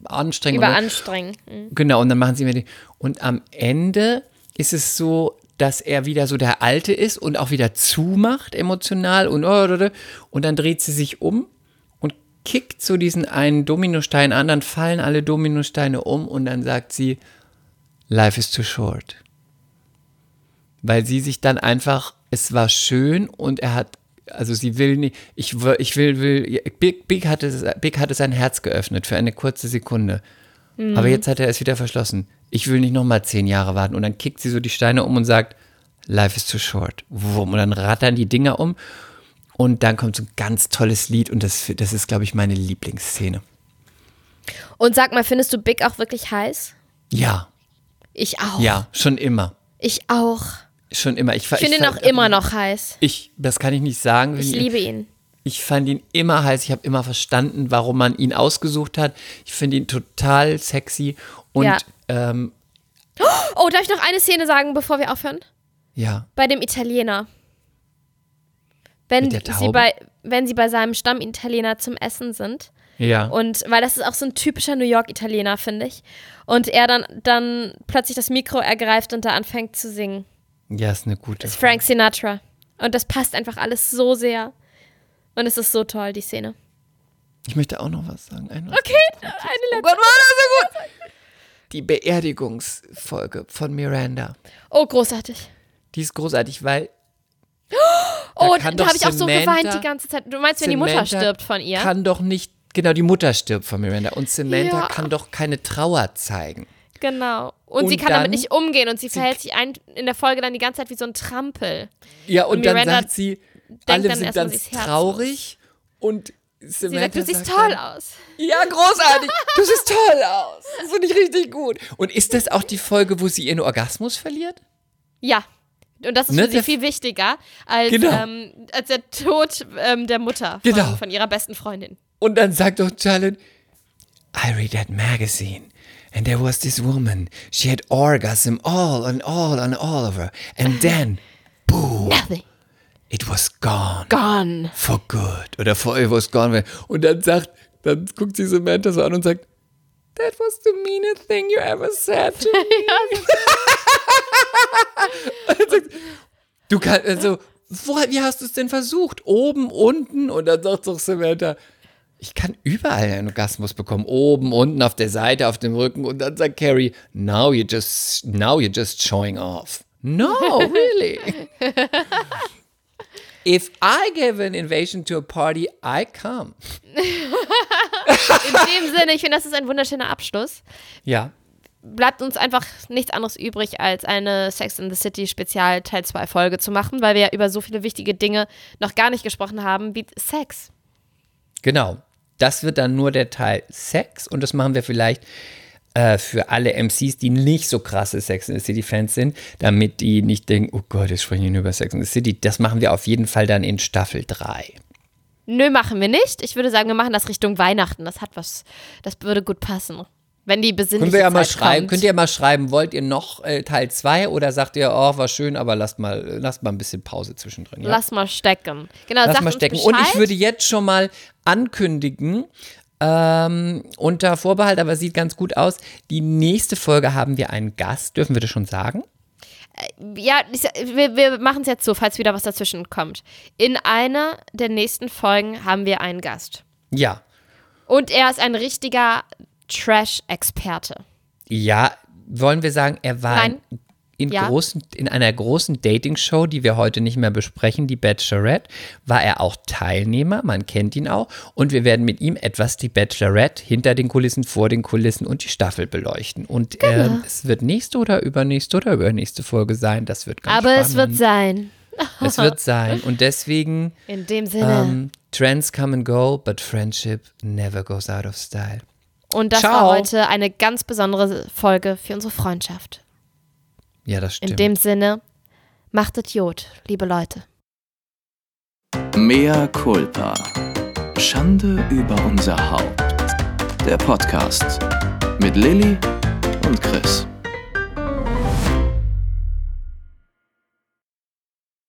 anstrengen. Überanstrengen. Mhm. Genau, und dann machen sie mir die. Und am Ende ist es so, dass er wieder so der Alte ist und auch wieder zumacht emotional und oh, und dann dreht sie sich um und kickt so diesen einen Dominostein an, dann fallen alle Dominosteine um und dann sagt sie, Life is too short. Weil sie sich dann einfach, es war schön und er hat, also sie will nicht, ich, will- ich will, will, Big, Big, hatte, Big hatte sein Herz geöffnet für eine kurze Sekunde. Aber jetzt hat er es wieder verschlossen. Ich will nicht nochmal zehn Jahre warten. Und dann kickt sie so die Steine um und sagt, Life is too short. Und dann rattern die Dinger um. Und dann kommt so ein ganz tolles Lied und das, das ist, glaube ich, meine Lieblingsszene. Und sag mal, findest du Big auch wirklich heiß? Ja, Ich auch. ja, schon immer. Ich auch. Schon immer. Ich, Ich finde ihn auch immer noch heiß. Ich, das kann ich nicht sagen. Ich liebe ihn. Ich fand ihn immer heiß. Ich habe immer verstanden, warum man ihn ausgesucht hat. Ich finde ihn total sexy. Und Ja. ähm, Oh, darf ich noch eine Szene sagen, bevor wir aufhören? ja, Bei dem Italiener. Wenn sie bei, wenn sie bei seinem Stammitaliener zum Essen sind. ja. Und weil das ist auch so ein typischer New York-Italiener, finde ich. Und er dann, dann plötzlich das Mikro ergreift und da anfängt zu singen. Ja, ist eine gute. Das ist Frank Sinatra. Und das passt einfach alles so sehr. Und es ist so toll, die Szene. Ich möchte auch noch was sagen. Ein was Okay, eine Oh letzte. Gott, war das so gut. Die Beerdigungsfolge von Miranda. Oh, großartig. Die ist großartig, weil Oh, da doch habe ich auch so geweint die ganze Zeit. Du meinst, wenn die Mutter stirbt von ihr? kann doch nicht, genau, die Mutter stirbt von Miranda und Samantha Ja. kann doch keine Trauer zeigen. Genau. Und, sie Und kann damit nicht umgehen und sie verhält sich ein, in der Folge dann die ganze Zeit wie so ein Trampel. Ja, und, Und dann sagt sie, alle sind ganz sie traurig und Sie Samantha sagt, du siehst toll dann, aus. Ja, großartig. Du siehst toll aus. Das finde ich richtig gut. Und ist das auch die Folge, wo sie ihren Orgasmus verliert? Ja. Und das ist Ne, für sie viel wichtiger als, Genau. ähm, als der Tod ähm, der Mutter von, Genau. von ihrer besten Freundin. Und dann sagt doch Charlotte, I read that magazine. And there was this woman. She had orgasm all and all and all of her. And then, boom, Nothing. it was gone. Gone. For good. Oder for it was gone. Und dann sagt, dann guckt sie Samantha so an und sagt, That was the meanest thing you ever said to me. Sagt, du kannst, also, wo, wie hast du es denn versucht? Oben, unten? Und dann sagt doch Samantha, ich kann überall einen Orgasmus bekommen. Oben, unten, auf der Seite, auf dem Rücken. Und dann sagt Carrie, now you're just, now you're just showing off. No, really. If I give an invasion to a party, I come. In dem Sinne, ich finde, das ist ein wunderschöner Abschluss. Ja. Bleibt uns einfach nichts anderes übrig, als eine Sex in the City Spezial Teil 2 Folge zu machen, weil wir ja über so viele wichtige Dinge noch gar nicht gesprochen haben, wie Sex. Genau. Das wird dann nur der Teil Sex und das machen wir vielleicht äh, für alle MCs, die nicht so krasse Sex in the City Fans sind, damit die nicht denken, oh Gott, jetzt sprechen wir nur über Sex in the City. Das machen wir auf jeden Fall dann in Staffel 3. Nö, machen wir nicht. Ich würde sagen, wir machen das Richtung Weihnachten. Das hat was, das würde gut passen. Wenn die besinnliche Können wir ja mal Zeit schreiben, kommt. könnt ihr mal schreiben, wollt ihr noch äh, Teil 2 oder sagt ihr, oh, war schön, aber lasst mal, lasst mal ein bisschen Pause zwischendrin. Ja? Lass mal stecken. Genau, Lass mal stecken. Und ich würde jetzt schon mal ankündigen, ähm, unter Vorbehalt, aber sieht ganz gut aus. Die nächste Folge haben wir einen Gast. Dürfen wir das schon sagen? Ja, ich- wir, wir machen es jetzt so, falls wieder was dazwischen kommt. In einer der nächsten Folgen haben wir einen Gast. Ja. Und er ist ein richtiger Trash-Experte. Ja, wollen wir sagen, er war Nein. in, Ja. großen, in einer großen Dating-Show, die wir heute nicht mehr besprechen, die Bachelorette, war er auch Teilnehmer, man kennt ihn auch. Und wir werden mit ihm etwas die Bachelorette hinter den Kulissen, vor den Kulissen und die Staffel beleuchten. Und Genau. ähm, es wird nächste oder übernächste oder übernächste Folge sein. Das wird ganz Aber spannend. es wird sein. Es wird sein. Und deswegen, In dem Sinne. ähm, Trends come and go, but friendship never goes out of style. Und das ciao. war heute eine ganz besondere Folge für unsere Freundschaft. Ja, das stimmt. In dem Sinne, macht Idiot, liebe Leute. Mea culpa. Schande über unser Haupt. Der Podcast mit Lilly und Chris.